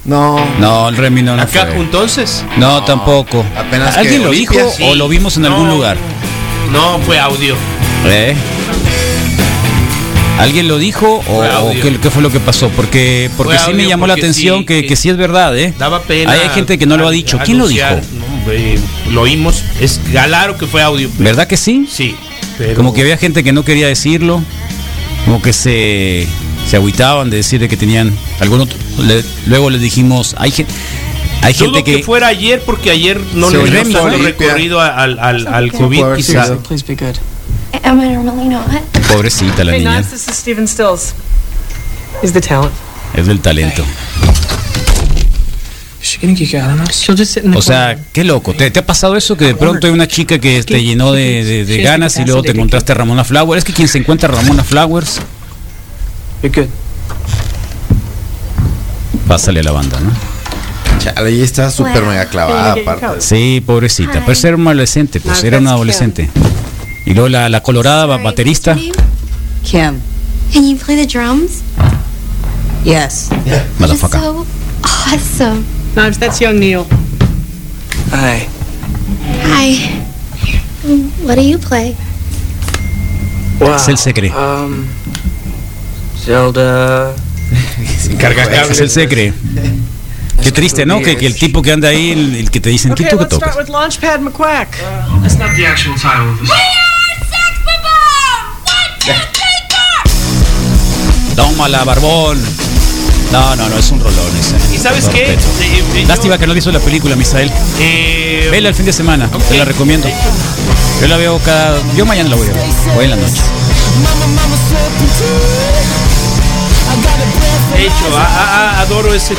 No. No, el Remy no, no Acá fue. entonces. No, tampoco. apenas que ¿Alguien lo dijo sí. o lo vimos en algún lugar? No, fue audio. ¿Eh? ¿Alguien lo dijo o, o qué, qué fue lo que pasó? Porque, porque Fue sí me llamó la atención sí, que, que- que sí es verdad, ¿eh? Daba pena. Hay gente que no lo ha dicho. ¿Quién lo dijo? No, lo oímos. Es claro que fue audio. ¿Verdad que sí? Sí. pero- Como que había gente que no quería decirlo, como que se, se agüitaban de decir de que tenían algún otro. le- luego les dijimos, hay, gen- hay Dudo gente que, que... fuera ayer porque ayer no le dimos recorrido al, al, al COVID quizá. Pobrecita la Hey, niña, Nance, this is Steven Stills. He's the talent. es del talento. O sea, qué loco. ¿Te, te ha pasado eso que de pronto hay una chica que te llenó de, de- de ganas y luego te encontraste a Ramona Flowers? Es que quien se encuentra a Ramona Flowers, pásale a la banda, ¿no? Chale, ella está súper mega clavada aparte. Sí, pobrecita. Pero era una adolescente, pues era una adolescente. Y luego la, la colorada ba- baterista. Kim. And you play the drums? Yes. That's Motherfucker. so awesome. Knives, that's young Neil. Hi. Hi. What do you play? Wow. Es el secre. Um, Zelda. Carga Es cables. el secre. Qué triste, ¿no? Que, que el tipo que anda ahí, el, el que te dicen, ¿qué Okay, tú que let's start tocas? with Launchpad McQuack. that's not the actual title of the Tómala, barbón. No, no, no, es un rolón ese. ¿Y sabes qué? Eh, eh, yo- Lástima que no hizo la película, Misael. Eh, Vela el fin de semana, te la recomiendo. Yo la veo cada. Yo mañana la voy a ver. Hoy en la noche. de hecho, a- a- a- adoro ese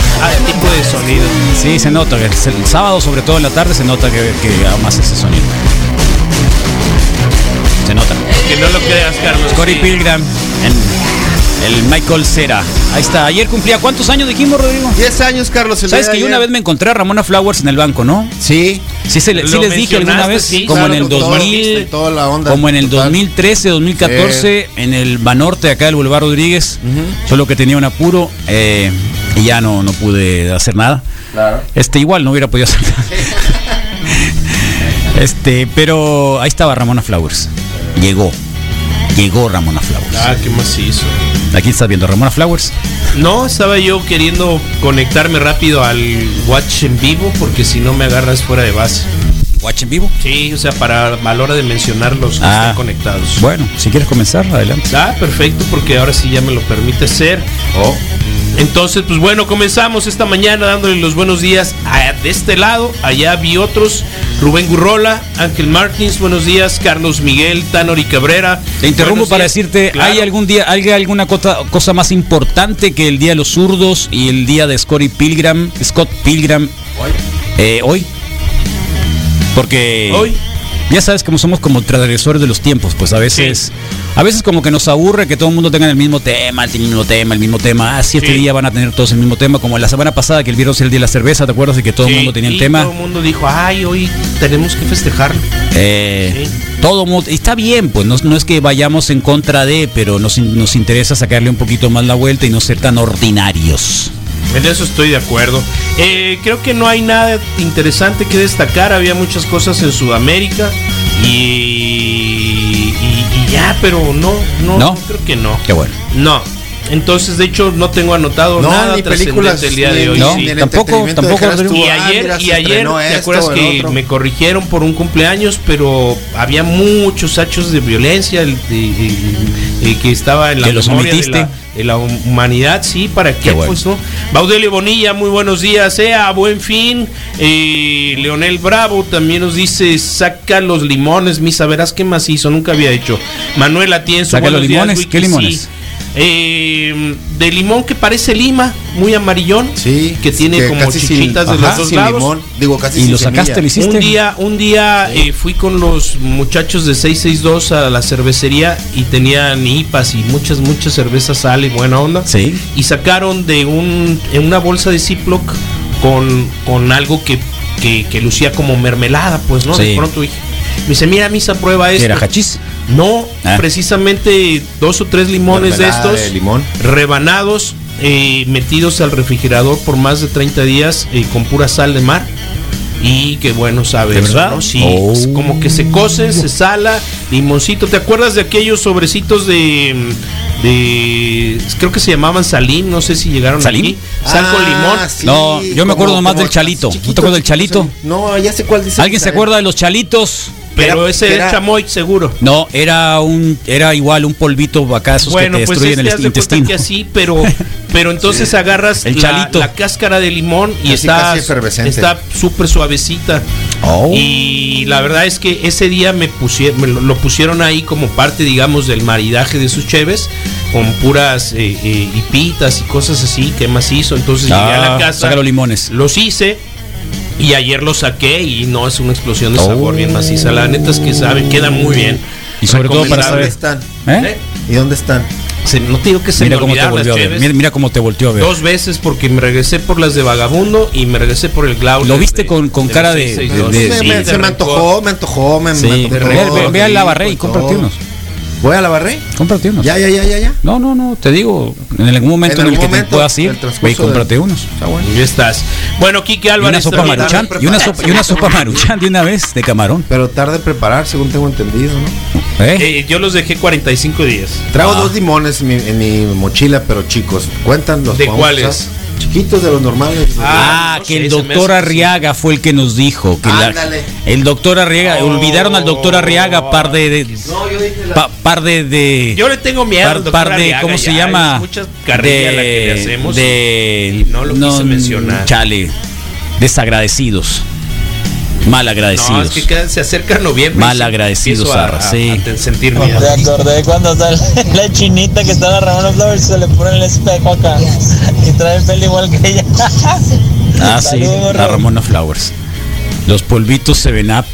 tipo de sonido. Sí, se nota. El el sábado, sobre todo en la tarde, se nota que, que amas ese sonido. Se nota. Que no lo creas, Carlos. Cory sí. Pilgrim en el Michael Cera. Ahí está. Ayer cumplía. ¿Cuántos años dijimos, Rodrigo? 10 años, Carlos. el ¿Sabes que yo una vez me encontré a Ramona Flowers en el banco, no? Sí. Sí, se le- sí les dije alguna vez, sí, como claro, en el con todo, 2000, toda la onda, como en el total. 2013, 2014, en el Banorte acá del Boulevard Rodríguez, solo que tenía un apuro eh, y ya no, no pude hacer nada. Claro. Este igual no hubiera podido hacer nada. este, pero ahí estaba Ramona Flowers. Llegó. Llegó Ramona Flowers. Ah, qué macizo. Aquí estás viendo Ramona Flowers. No, estaba yo queriendo conectarme rápido al watch en vivo porque si no me agarras fuera de base. Watch en vivo. Sí, o sea, para a la hora de mencionar los que Ah. están conectados. Bueno, si quieres comenzar, adelante. Ah, perfecto, porque ahora sí ya me lo permite ser. Oh. Entonces, pues bueno, comenzamos esta mañana dándole los buenos días a- de este lado. Allá vi otros. Rubén Gurrola, Ángel Martins, buenos días. Carlos Miguel, Tanori Cabrera. Te interrumpo para días. decirte, Claro. ¿hay algún día, hay alguna cosa, cosa más importante que el Día de los Zurdos y el Día de Scotty Pilgrim, Scott Pilgrim eh, hoy? Porque Hoy. Ya sabes que somos como transgresores de los tiempos, pues a veces, a veces como que nos aburre que todo el mundo tenga el mismo tema, el mismo tema, el mismo tema. Ah, sí, este Sí. día van a tener todos el mismo tema, como la semana pasada que el viernes el Día de la Cerveza, ¿te acuerdas? Y que todo el Sí, mundo tenía el tema. Todo el mundo dijo, ay, hoy tenemos que festejarlo. Eh. Todo mundo, está bien, pues no, no es que vayamos en contra de, pero nos, nos interesa sacarle un poquito más la vuelta y no ser tan ordinarios. En eso estoy de acuerdo. Eh, creo que no hay nada interesante que destacar. Había muchas cosas en Sudamérica y, y- y ya, pero no, no, ¿No? creo que no. Qué bueno. No. Entonces, de hecho, no tengo anotado No, nada ni películas, el día ni- de hoy. No, sí. ni el tampoco- tampoco, tú, Y ah, ayer, mira, y ayer, ¿te esto acuerdas el que otro? me corrigieron por un cumpleaños? Pero había muchos hechos de violencia el- de que estaba en la ¿Que los de omitiste? la, la humanidad, sí, ¿para qué? Qué bueno. Pues no. Baudelio Bonilla, muy buenos días, sea buen fin. Eh, Leonel Bravo también nos dice, saca los limones, misa, verás qué macizo, nunca había hecho. Manuel Atienzo, Saca los limones, ¿qué sí. Eh, de limón que parece lima, muy amarillón, Sí. que tiene como sin- chichitas de ajá, los dos sin lados. limón. Digo, casi ¿Y sin lo sacaste, semilla. lo hiciste? Un día, un día eh, fui con los muchachos de 662 a la cervecería y tenían IPAs y muchas, muchas cervezas sal y buena onda. Sí. Y sacaron de un, en una bolsa de Ziploc con, con algo que, que, que lucía como mermelada, pues, ¿no? Sí. De pronto dije, me dice, mira, misa, prueba ¿Qué esto. era hachís? No, Ah. precisamente dos o tres limones de estos de limón. rebanados eh, metidos al refrigerador por más de 30 días eh, con pura sal de mar. Y que bueno, sabes. ¿De verdad? ¿no? Sí, Oh. es como que se cocen, se sala, limoncito. ¿Te acuerdas de aquellos sobrecitos de. de creo que se llamaban salín, no sé si llegaron ¿Salín? aquí. Sal con Ah, limón. sí, No, yo me acuerdo nomás del chalito. ¿No te acuerdas del chalito? No, ya sé cuál dice. ¿Alguien se acuerda de los chalitos? Pero Era- ese era- es chamoy, seguro. No, era un era igual un polvito acá esos Bueno, que te pues destruyen este el intestino. que así, pero, pero entonces agarras El la, chalito. la cáscara de limón y Casi, está casi está súper suavecita. Oh. Y la verdad es que ese día me pusieron, me lo, lo pusieron ahí como parte, digamos, del maridaje de sus cheves, con puras eh, eh, hipitas y cosas así que macizo. Entonces llegué a la Ah, casa, saca los limones. los hice. Y ayer los saqué y no es una explosión de Oh. sabor bien maciza. La neta es que saben, quedan muy bien. Y sobre todo para saber. ¿Dónde están? ¿Eh? ¿Y dónde están? Se- no te digo que se Mira me cómo te volteó a ver. Mira, mira cómo te volteó a ver. Dos veces porque me regresé por las de Vagabundo y me regresé por el Glauler. Lo viste de- con- con de cara de- 662. de- Me- se me antojó, me antojó, me, Sí, me ve, antojó. ve- ve a la y cómprate unos. ¿Voy a la barré? Cómprate unos. Ya, ya, ya, ya, ya. No, no, no, te digo, en algún momento en, En el algún que te momento puedas ir, ve y cómprate unos. Está bueno. Y ya estás. Bueno, Kike Y una Álvarez. sopa maruchan, y una sopa, y una sopa maruchan de una vez de camarón. Pero tarde en preparar, según tengo entendido, ¿no? ¿Eh? Eh, yo los dejé 45 días. Traigo Ah. dos limones en mi, en mi mochila, pero chicos. ¿Cuentan los ¿De cuáles? usar? Chiquitos de los normales. Ah, Ah, no que el doctor Arriaga fue el que nos dijo que la- Ándale. el doctor Arriaga, Oh. olvidaron al doctor Arriaga par de, de- No, yo dije la... pa- par de, de Yo le tengo miedo par, al doctor par de Arriaga, ¿cómo se llama? es mucha carrilla la que le hacemos de y no lo quise mencionar. Chale, desagradecidos. Mal No, agradecidos. es que cada- se acerca noviembre. Mal agradecidos, a, a- sí. a te- sentir miedo. Me acordé cuando sale la chinita que está agarrando flores se le pone el espejo acá y trae el pelo igual que ella. Ah, sí, Saludos, la. Ramona Flowers. Los polvitos se ven up.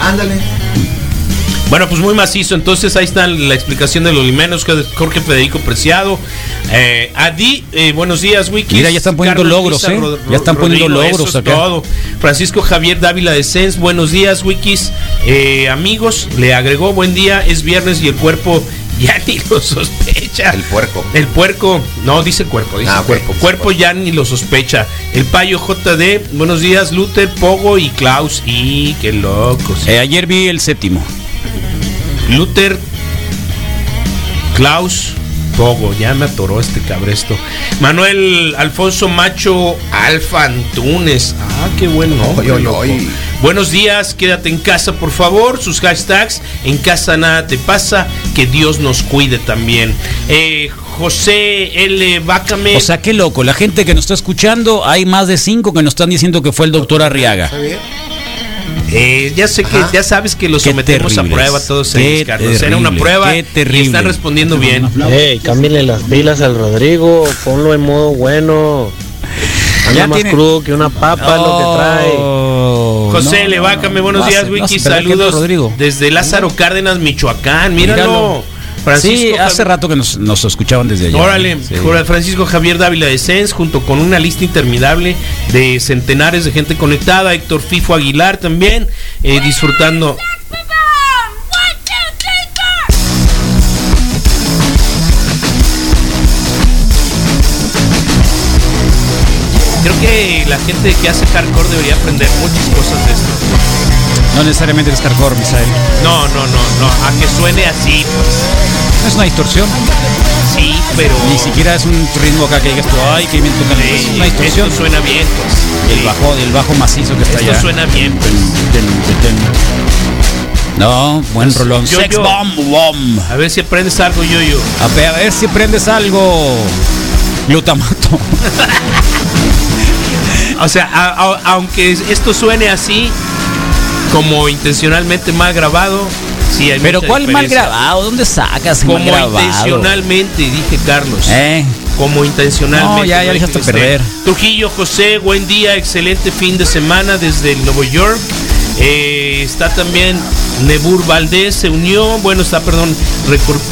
Ándale. Bueno, pues muy macizo. Entonces ahí está la explicación de los limenos. Jorge Federico Preciado. Eh, Adi, eh, buenos días, Wiki. Mira, ya están poniendo logros, ¿eh? Ya están poniendo logros acá. todo. Francisco Javier Dávila de Sens, buenos días, Wikis. Eh, amigos, le agregó buen día. Es viernes y el cuerpo ya ni lo sospecha. El puerco. El puerco, no, dice cuerpo, dice Ah, cuerpo. Cuerpo ya ni lo sospecha. El payo JD, buenos días, Luther, Pogo y Klaus. Y qué locos. Eh, ayer vi el séptimo. Luther, Klaus, Pogo, ya me atoró este cabresto. Manuel Alfonso Macho Alfa Antunes. Ah, qué bueno. nombre, Oy, oy, loco. oy. Buenos días, quédate en casa, por favor. Sus hashtags, en casa nada te pasa, que Dios nos cuide también. Eh, José L. Bácame. O sea, qué loco. La gente que nos está escuchando, hay más de cinco que nos están diciendo que fue el doctor Arriaga. ¿Está bien? Eh, ya sé que Ajá. ya sabes que los Qué sometemos a prueba todos ellos, Carlos. Era una prueba y terrible. están respondiendo bien. Ey, cámbiale las pilas al Rodrigo, ponlo en modo bueno. Anda Ya más tiene- crudo que una papa lo que trae. José no, Levácame, buenos no días, Wiki. hace- ¿verdad que no, Saludos Rodrigo. desde Lázaro Cárdenas, Michoacán. Míralo. Míralo. Francisco sí, hace Javi- rato que nos, nos escuchaban desde allá. Órale, Sí. Francisco Javier Dávila de Sens, junto con una lista interminable de centenares de gente conectada. Héctor Fifo Aguilar también, eh, disfrutando. Creo que la gente que hace hardcore debería aprender muchas cosas de esto. No necesariamente es hardcore, Misael. No, no, no, no, a que suene así, pues Es una distorsión. sí, pero. Ni siquiera es un ritmo acá que digas tú, ay, qué bien tocan. Es Sí, una distorsión. esto suena bien, pues. El bajo, el bajo macizo que está Esto allá. suena bien, pues. No, buen rolón. Yo, Sex yo. bomb, bomb. A ver si aprendes algo, yo, yo. A ver, a ver si prendes algo. Glutamato. O sea, a- a- aunque esto suene así, como intencionalmente mal grabado, sí hay Pero ¿cuál mal grabado? ¿Dónde sacas mal Como grabado? intencionalmente, dije Carlos. ¿Eh? Como intencionalmente. No, ya- ya dejaste perder. Trujillo José, buen día, excelente fin de semana desde Nueva York. Eh, está también Nebur Valdés, se unió. Bueno, está, perdón,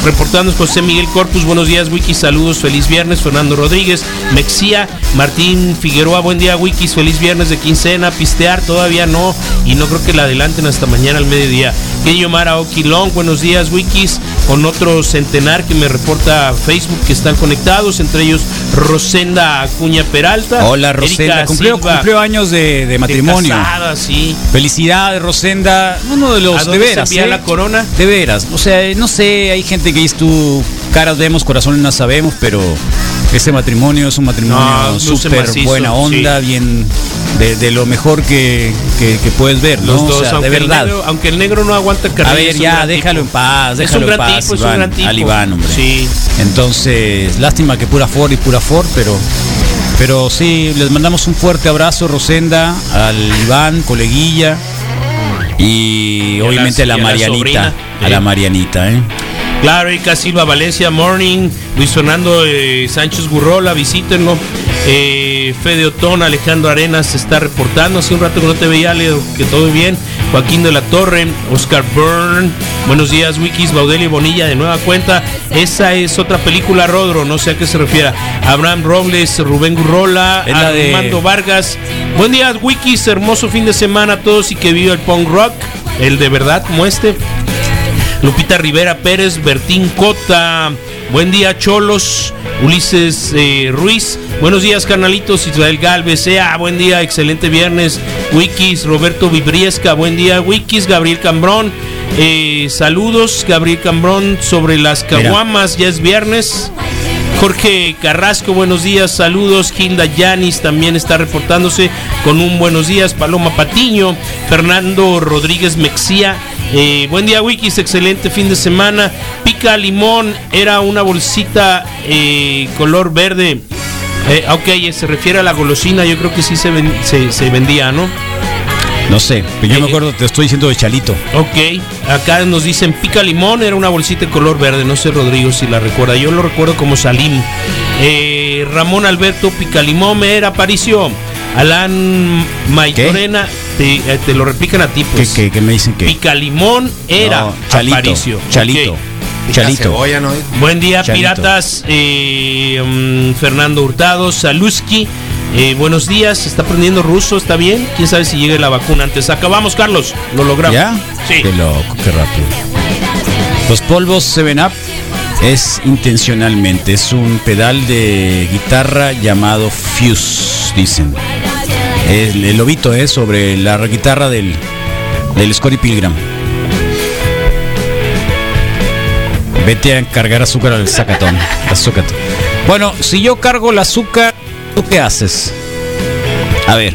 reportando José Miguel Corpus. Buenos días, Wikis. Saludos, feliz viernes. Fernando Rodríguez, Mexía, Martín Figueroa. Buen día, Wikis. Feliz viernes de quincena. Pistear todavía no. Y no creo que la adelanten hasta mañana al mediodía. Kenyo Mara Oquilón, buenos días, Wikis, con otro centenar que me reporta Facebook que están conectados, entre ellos Rosenda Acuña Peralta. Hola Rosenda, cumplió, años de, de matrimonio. casada, sí. Felicidades Rosenda, uno de ¿A los de dónde se veras. envía ¿eh? la corona? De veras, o sea, no sé, hay gente que dice tú, caras vemos, corazones no sabemos, pero ese matrimonio es un No, matrimonio luce súper buena onda, bien de, de lo mejor que, que- que puedes ver, ¿no? Los O sea, de el verdad. negro, aunque el negro no aguanta carrera. A ver, ya, déjalo tipo. en paz, Es déjalo en paz, tipo, es un Iván, gran tipo. al Iván, hombre. Sí. Entonces, lástima que pura Ford y pura Ford, pero pero sí, les mandamos un fuerte abrazo, Rosenda, al Iván, coleguilla, y, obviamente a la y a la Marianita, sobrina, a la Marianita, ¿eh? Claro, Erika Silva Valencia, Morning, Luis Fernando eh, Sánchez Gurrola, visítenlo. Eh, Fede Otón, Alejandro Arenas se está reportando. Hace un rato que no te veía, Leo, que todo bien. Joaquín de la Torre, Oscar Byrne, buenos días, Wikis, Baudelio Bonilla, de nueva cuenta. Esa es otra película, Rodro, no sé a qué se refiere. Abraham Robles, Rubén Gurrola, de- Armando Vargas. Buen día, Wikis, hermoso fin de semana a todos y que viva el punk rock, el de verdad como este. Lupita Rivera Pérez, Bertín Cota, buen día Cholos, Ulises eh, Ruiz, buenos días carnalitos, Israel Galvez, Ea, buen día, excelente viernes, Wikis, Roberto Vibriesca, buen día, Wikis, Gabriel Cambrón, eh, saludos, Gabriel Cambrón, sobre las caguamas, ya es viernes. Jorge Carrasco, buenos días, saludos. Hilda Yanis también está reportándose con un buenos días. Paloma Patiño, Fernando Rodríguez Mexía. Eh, buen día, Wikis, excelente fin de semana. Pica limón, era una bolsita eh, color verde. Eh, ok, se refiere a la golosina, yo creo que sí se, ven- se, se vendía, ¿no? No sé, pero yo me acuerdo, te estoy diciendo de Chalito. Ok, acá nos dicen pica limón, era una bolsita de color verde, no sé Rodrigo si la recuerda, yo lo recuerdo como Salim. Eh, Ramón Alberto Picalimón me era Aparicio. Alan Maitorena, te, eh, te lo replican a ti, ¿Qué, pues. qué, qué me dicen que? Picalimón era No, Chalito, Aparicio. Chalito. Chalito. cebolla, ¿no? Buen día, Chalito. piratas. eh, mm, Fernando Hurtado, Saluski. eh, buenos días, está aprendiendo ruso, ¿está bien? Quién sabe si llegue la vacuna antes. Acabamos, Carlos. Lo logramos. ¿Ya? Sí. Qué loco, qué rápido. Los polvos 7-Up es intencionalmente, es un pedal de guitarra llamado Fuse, dicen. El, lobito es sobre la guitarra del, del Scotty Pilgrim. Vete a cargar azúcar al zacatón. azúcar. Bueno, si yo cargo el azúcar, ¿tú qué haces? A ver.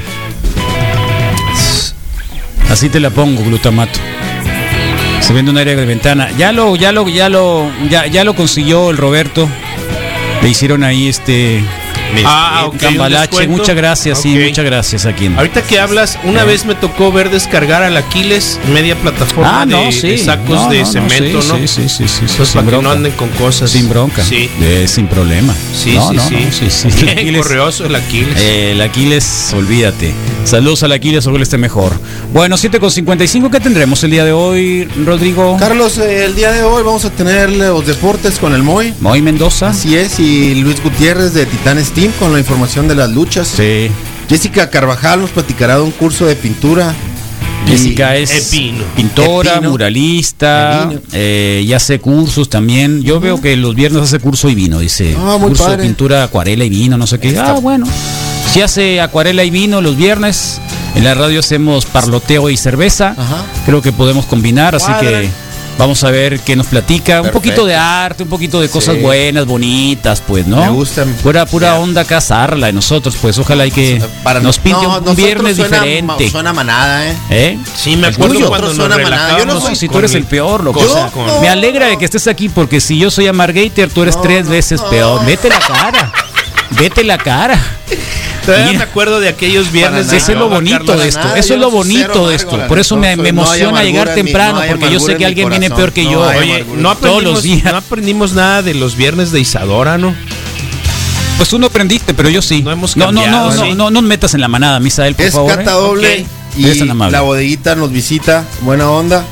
Así te la pongo, glutamato. Se vende un aire de ventana. Ya lo, ya lo, ya lo, ya, ya lo consiguió el Roberto. Le hicieron ahí este Ah, cambalache. Muchas gracias, sí, Ok. muchas gracias aquí. Ahorita que hablas, una vez me tocó ver descargar al Aquiles media plataforma Ah, de, no, de sí. sacos No, de no, no, cemento, sí, ¿no? sí, sí, sí, sí, sí, Pues sin para que no anden con cosas. Sin bronca. Sí. Eh, sin problema. Sí, No, sí, no, sí. no, sí, sí. El Aquiles- correoso el Aquiles. Eh, el Aquiles, olvídate. Saludos al Aquiles, ojalá esté mejor. Bueno, 7 con 55, ¿qué tendremos el día de hoy, Rodrigo? Carlos, eh, el día de hoy vamos a tener los deportes con el Moy. Moy Mendoza. Así es, y Luis Gutiérrez de Titán Con la información de las luchas. Sí. Jessica Carvajal nos platicará de un curso de pintura. Jessica Y- es Epino. pintora, Epino. muralista, eh, y hace cursos también. Yo veo que los viernes hace curso y vino, dice. Ah, muy curso de pintura, acuarela y vino, no sé qué. Está- Ah, bueno. Si hace acuarela y vino los viernes, en la radio hacemos parloteo y cerveza. Ajá. Creo que podemos combinar, así que vamos a ver qué nos platica. Un poquito de arte, un poquito de cosas Sí. buenas, bonitas, pues, ¿no? Me gustan. Pura, pura onda casarla de nosotros, pues ojalá y que Para nos pinte no, un- viernes suena, diferente. ma- Suena manada, ¿eh? ¿Eh? Sí, me acuerdo cuando nos suena manada. Yo no soy- No, si tú eres mi- el peor, loco. con- O sea, con- me alegra de que estés aquí porque si yo soy Amargator, tú eres No, tres no, veces no. peor. Vete la cara. Vete la cara. Todavía me acuerdo de aquellos viernes Eso es lo bonito Carlos. de esto. nada, Eso es lo bonito de esto. Por eso me, no emociona llegar mi- temprano no porque yo sé que en alguien viene peor que yo. Oye, no Todos los días. no aprendimos nada de los viernes de Isadora, ¿no? Pues tú no aprendiste, pero yo sí. No hemos no, no, cambiado, no, no, ¿sí? no, no metas en la manada, Misael, por Es favor. cata ¿eh? doble Ok. y la bodeguita nos visita. Buena onda.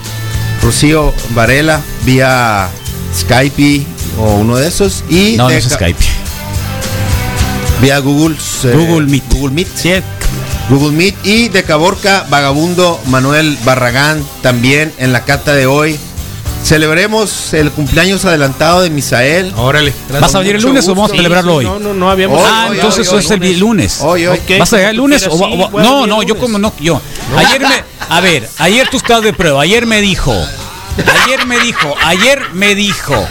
Rocío Varela vía Skype o uno de esos. Y No, no es Skype. Vía Google. eh, Google Meet. Google Meet. Sí, Google Meet. Y de Caborca, Vagabundo Manuel Barragán, también en la cata de hoy. Celebremos el cumpleaños adelantado de Misael. Órale. ¿Vas a venir el lunes o vamos a celebrarlo hoy? No, no, no habíamos. ah, hoy, entonces hoy, es el lunes. Hoy, hoy. Ok. ¿Vas a llegar el lunes o, o a No, no, yo como no, yo. Ayer me, a ver, ayer tú estás de prueba, ayer me dijo, ayer me dijo, ayer me dijo,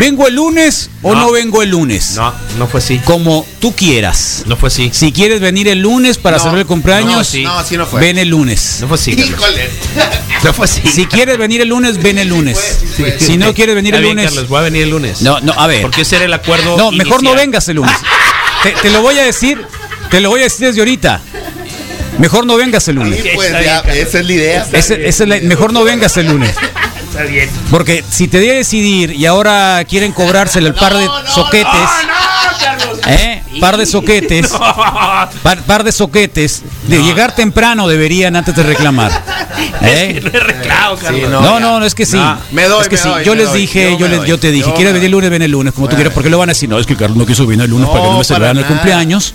¿vengo el lunes o no, vengo el lunes? No, no fue así. Como tú quieras. No fue así. Si quieres venir el lunes para No, celebrar el cumpleaños, no, sí. No, así no fue. ven el lunes. No fue así. Híjole. No fue así. Si quieres venir el lunes, ven el lunes. Si no quieres venir Está el bien, lunes, Carlos, voy a venir el lunes. no, no, a ver. Porque ese era el acuerdo. No, mejor no vengas el lunes. Te, te lo voy a decir, te lo voy a decir desde ahorita. Mejor no vengas el lunes. Pues Está ya, bien, esa es la idea. Ese- esa es la- mejor no vengas el lunes. Porque si te di a decidir y ahora quieren cobrárselo el par de soquetes, ¿eh? Par de soquetes, par, par de soquetes, de llegar temprano deberían antes de reclamar. ¿eh? No es reclamo, Carlos. no. No, no, no, es que sí. No, me doy, es que me sí. doy, yo me les doy. dije, Yo les, yo te dije, Yo ¿quieres venir el lunes? Ven el lunes, como tú Bueno. quieras, porque lo van a decir, no, es que Carlos no quiso venir el lunes para que no me celebraran el cumpleaños.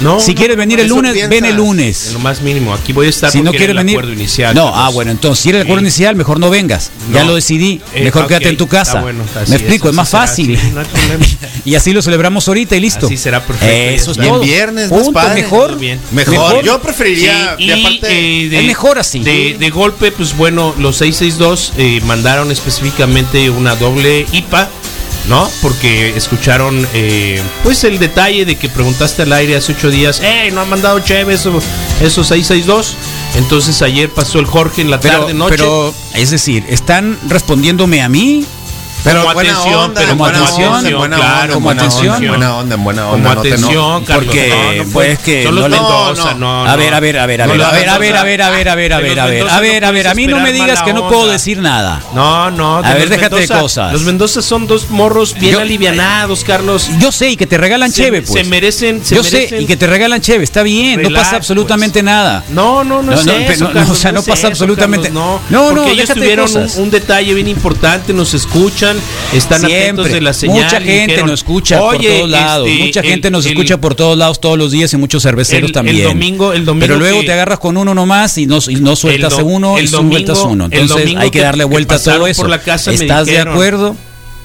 No, si no, quieres venir el lunes, ven el En lunes. lo más mínimo. Aquí voy a estar Si no quieres venir. acuerdo inicial. no, ah, bueno, entonces si era el acuerdo Sí. inicial, mejor no vengas. Ya lo decidí. Eh, Mejor quédate en tu casa. Me explico, es más sí fácil. sí, no hay problema. y así lo celebramos ahorita y listo. Así será perfecto, Eso es en todo. viernes, más Punto, padre. mejor. Mejor. Yo preferiría. Sí, y, aparte. eh, de- es mejor así. De, de golpe, pues bueno, los 662 eh, mandaron específicamente una doble IPA, ¿no? Porque escucharon, eh, pues el detalle de que preguntaste al aire hace ocho días, ¡Ey, no han mandado Cheve eso, esos 662! Entonces ayer pasó el Jorge en la Pero, tarde, noche. pero, es decir, ¿están respondiéndome a mí? Pero Como buena atención, onda, pero como buena atención, onda, en buena claro, como buena atención. onda, en buena onda, en buena Como onda. no te atención, enojes. Carlos. Porque, no, no, pues, que no los le- no, a ver, no. a ver, a ver, a No, ver, a ver, a ver, a ver, a ver, a ver, a ver, a ver, a no ver, a ver, a mí no me digas que no puedo decir nada. No, no. A ver, déjate de cosas. Los Mendoza son dos morros bien alivianados, Carlos. Yo sé y que te regalan cheve, pues. Se merecen, se Yo sé y que te regalan cheve, está bien, no pasa absolutamente nada. No, no, no, No, no, no, o sea, no pasa absolutamente- No, no, no, porque ellos tuvieron un detalle bien importante, nos escuchan, están atentos Siempre. de la señal. Mucha gente dijeron, nos escucha por "Oye, todos lados. este, Mucha el- gente nos el- escucha por todos lados todos los días y muchos cerveceros El- el también. domingo- el domingo Pero luego que- te agarras con uno nomás y no, y no sueltas do- uno y el sueltas domingo- uno. Entonces domingo hay que darle que vuelta a todo eso. por la casa me ¿Estás de acuerdo?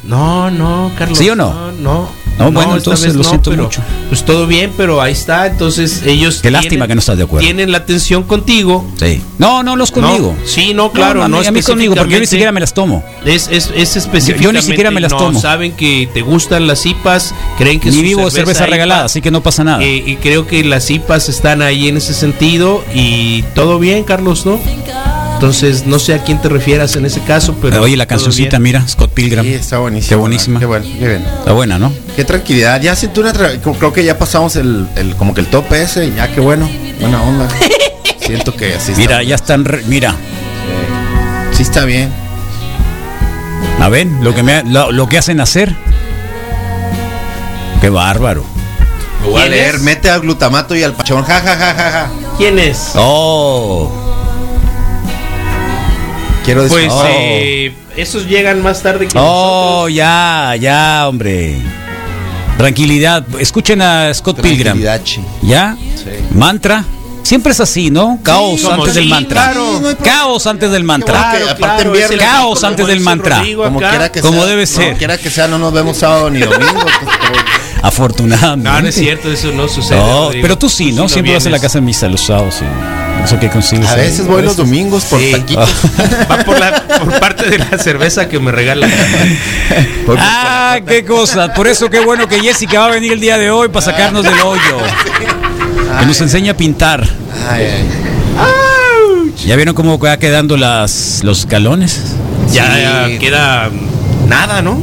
No, no, Carlos. ¿Sí o no? No, no. No, bueno, entonces lo siento pero, mucho. Pues todo bien, pero ahí está. Entonces ellos. Qué lástima que no estás de acuerdo. Tienen la atención contigo. Sí. No, no los conmigo. No, sí, no, claro, no, mí, a mí conmigo, porque yo ni siquiera me las tomo. Es, es, es específicamente. Yo- yo ni siquiera me las no, tomo. Saben que te gustan las IPAs, creen que Ni vivo cerveza IPA, regalada, así que no pasa nada. eh, y creo que las IPAs están ahí en ese sentido y todo bien, Carlos, ¿no? Entonces, no sé a quién te refieras en ese caso, pero. Oye, la cancioncita, mira, Scott Pilgrim. Sí, está buenísima. Qué buenísima. Qué bueno, qué bien. Está buena, ¿no? Qué tranquilidad. Ya siento una. tra- Creo que ya pasamos el, el- como que el tope ese. Ya, qué bueno. Buena onda. siento que así está. Mira, ya están. re- mira, Sí, está bien. a ver, lo que, me, ha- lo, lo que hacen hacer. Qué bárbaro. Lo voy a ¿Quién leer. es? Mete al glutamato y al pachón. Ja, ja, ja, ja, ja. ¿Quién es? Oh, Quiero decir. Pues Oh. eh, esos llegan más tarde que oh, ya, ya, hombre. Tranquilidad. Escuchen a Scott Pilgrim. Tranquilidad, chi. ¿Ya? Sí. Mantra. Siempre es así, ¿no? Caos como antes del sí, mantra. claro. Sí, no. Caos antes del mantra. Claro, que aparte en viernes- Caos antes del mantra. Como quiera que Como sea. debe no, ser. quiera que sea, no nos vemos sábado ni domingo. pues, Afortunadamente. No, no es cierto, eso no sucede. No, pero tú sí, ¿no? Siempre vas a la casa de misa los sábados consigues. a ahí. veces voy los domingos por Sí. taquitos. Va por, la, por parte de la cerveza que me regalan. Por- Ah, qué cosa. Por eso qué bueno que Jessica va a venir el día de hoy para sacarnos del hoyo. Que nos enseña a pintar. Ay, ay. ¿Ya vieron cómo va quedando las, los escalones? Ya, Sí. queda nada, ¿no?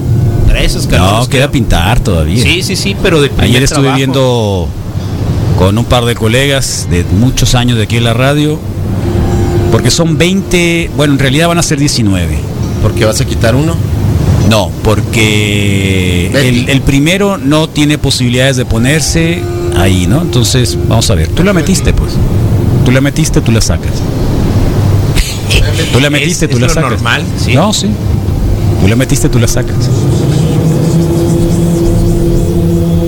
Tres escalones. No, queda pintar todavía. Sí, sí, sí, pero de primer Ayer estuve trabajo. viendo con un par de colegas de muchos años de aquí en la radio, porque son 20, bueno, en realidad van a ser 19. ¿Por qué vas a quitar uno? No, porque el, el primero no tiene posibilidades de ponerse ahí, ¿no? Entonces, vamos a ver. Tú la metiste, pues. Tú la metiste, tú la sacas. Tú la metiste, Es- tú es la lo sacas. normal, sí. No, sí. Tú la metiste, tú la sacas.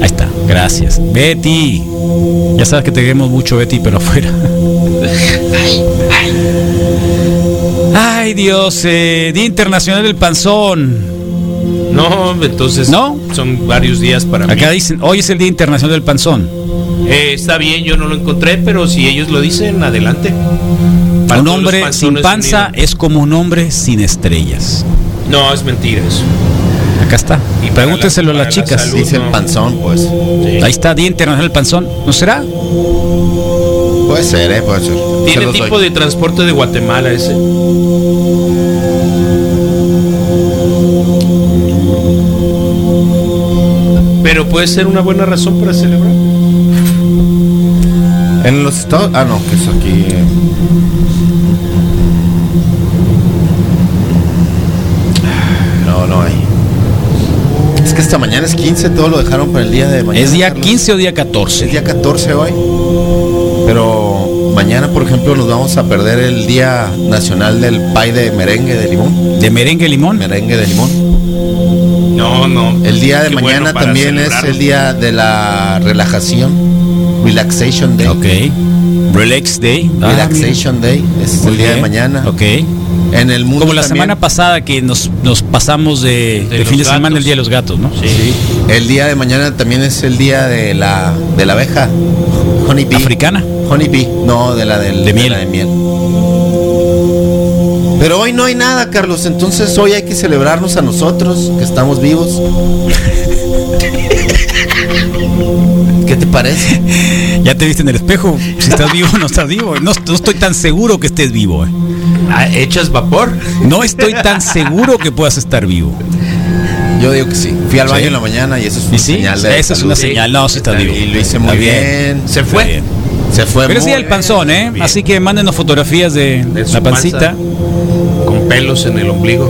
Ahí está. Gracias. Betty. Ya sabes que te queremos mucho, Betty, pero afuera. Ay, Dios, eh, Día Internacional del Panzón. No, entonces ¿No? son varios días para Acá mí. dicen, hoy es el Día Internacional del Panzón. Eh, está bien, yo no lo encontré, pero si ellos lo dicen, adelante. Para un hombre sin panza unidos. es como un hombre sin estrellas. No, es mentira eso. Acá está. Y la- a las la chicas. salud, Dice el no. panzón, pues. Sí. Ahí está, Día Internacional del Panzón. ¿No será? Puede ser, ¿eh? Puede ser. Se Tiene tipo doy. de transporte de Guatemala ese. Pero puede ser una buena razón para celebrar. En los estados. Ah, no, que es aquí. eh. No, no hay. Es que esta mañana es 15, todo lo dejaron para el día de mañana. ¿Es día Carlos. 15 o día Es 14? día 14 hoy. Pero mañana, por ejemplo, nos vamos a perder el Día Nacional del Pay de Merengue de Limón. ¿De merengue limón? Merengue de limón. No, no. El día de Qué mañana bueno también es el día de la relajación. Relaxation Day. Ok. Relax Day. Ah, Relaxation Day. Es. Muy el día de mañana. Ok. En el mundo Como la también, semana pasada que nos, nos pasamos de, de fin de semana el Día de los Gatos, ¿no? Sí. El día de mañana también es el día de la de la abeja. Honey bee. ¿Africana? Honey bee. No, de la del, De miel. la de miel. Pero hoy no hay nada, Carlos. Entonces hoy hay que celebrarnos a nosotros que estamos vivos. ¿Qué te parece? Ya te viste en el espejo, si estás vivo o no estás vivo. No, no estoy tan seguro que estés vivo. eh. Ah, ¿Echas vapor? No estoy tan seguro que puedas estar vivo. Yo digo que sí. Fui al Sí. baño en la mañana y eso es una ¿Y sí? señal de Esa es una señal. No, sí estás vivo. Y lo hice Está muy bien. ¿Se Está fue? bien. Se fue Pero día del panzón, ¿eh? Bien. Así que mándenos fotografías de, la pancita. panza. Con pelos en el ombligo.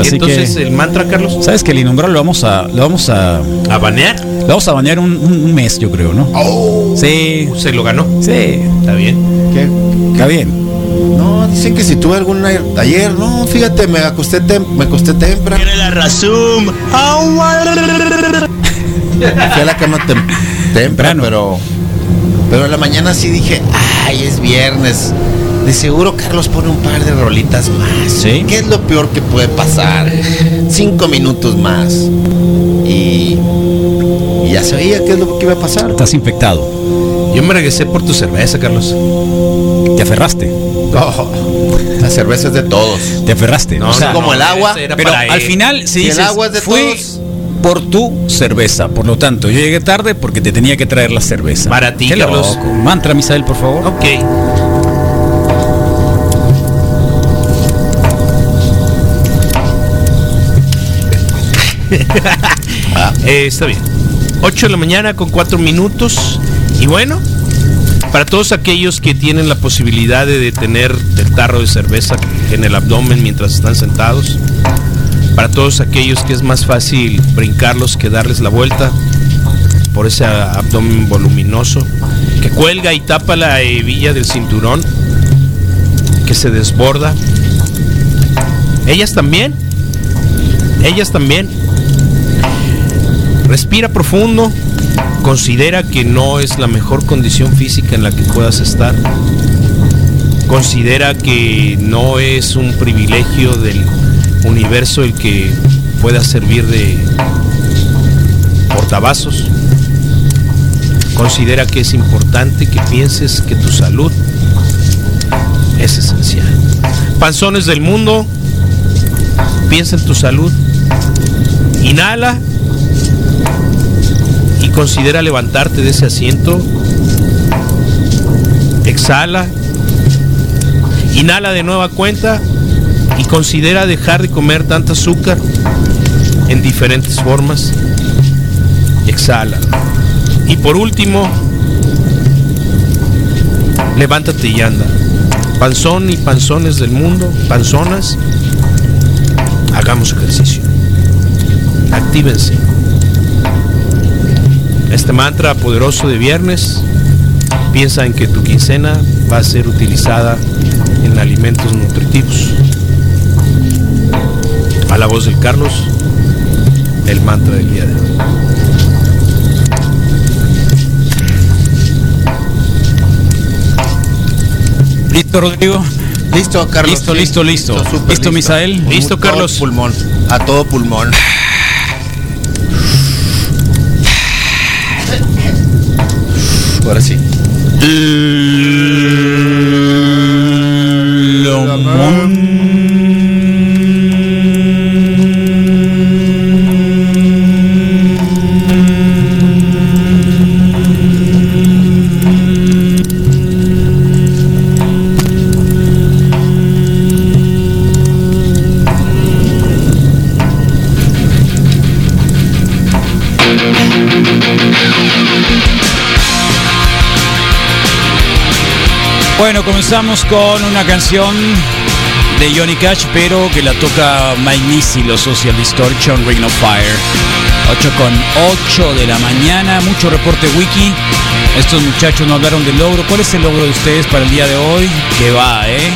Así y entonces que, el mantra, Carlos, ¿sabes que el innombrable lo vamos a, lo vamos a, a banear. lo vamos a bañar un, un- un mes, yo creo, ¿no? Oh. Sí, Se lo ganó. sí, Está bien. ¿Qué? está bien. No, dicen que si tuve algún ayer, ayer, no, fíjate, me acosté, tem- me acosté temprano. la razón. Fui a la cama tem- temprano, pero pero en la mañana sí dije, ay, es viernes. De seguro Carlos pone un par de rolitas más. Sí. ¿Qué es lo peor que puede pasar? Cinco minutos más. Y, y ya sabía qué es lo que iba a pasar. Estás infectado. Yo me regresé por tu cerveza, Carlos. Te aferraste. Oh, la cerveza es de todos. Te aferraste. No, o sea, no, como el agua, pero al final, si Si el dices, agua es de fui todos. por tu cerveza. Por lo tanto, yo llegué tarde porque te tenía que traer la cerveza. Para ti, Qué Carlos. loco. Mantra, Misael, por favor. Ok. Eh, está bien. 8 de la mañana con 4 minutos. Y bueno, para todos aquellos que tienen la posibilidad de detener el tarro de cerveza en el abdomen mientras están sentados, para todos aquellos que es más fácil brincarlos que darles la vuelta por ese abdomen voluminoso que cuelga y tapa la hebilla del cinturón que se desborda. Ellas también, ellas también. Respira profundo, considera que no es la mejor condición física en la que puedas estar. Considera que no es un privilegio del universo el que pueda servir de portavasos. Considera que es importante que pienses que tu salud es esencial. Panzones del mundo, piensa en tu salud. Inhala considera levantarte de ese asiento. Exhala. Inhala de nueva cuenta y considera dejar de comer tanta azúcar en diferentes formas. Exhala. Y por último, levántate y anda. Panzón y panzones del mundo, panzonas, hagamos ejercicio. Actívense este mantra poderoso de viernes. Piensa en que tu quincena va a ser utilizada en alimentos nutritivos. A la voz del Carlos, el mantra del día de hoy. Listo, Rodrigo. Listo, Carlos. Listo, listo, listo. Listo, listo, listo, Misael. Listo, Carlos. Pulmón. A todo pulmón. Ahora sí. Comenzamos con una canción de Johnny Cash, pero que la toca Mike Nisi, los Social Distortion, Ring of Fire. 8 con 8 de la mañana, mucho reporte wiki. Estos muchachos no hablaron del logro. ¿Cuál es el logro de ustedes para el día de hoy? Que va, ¿eh?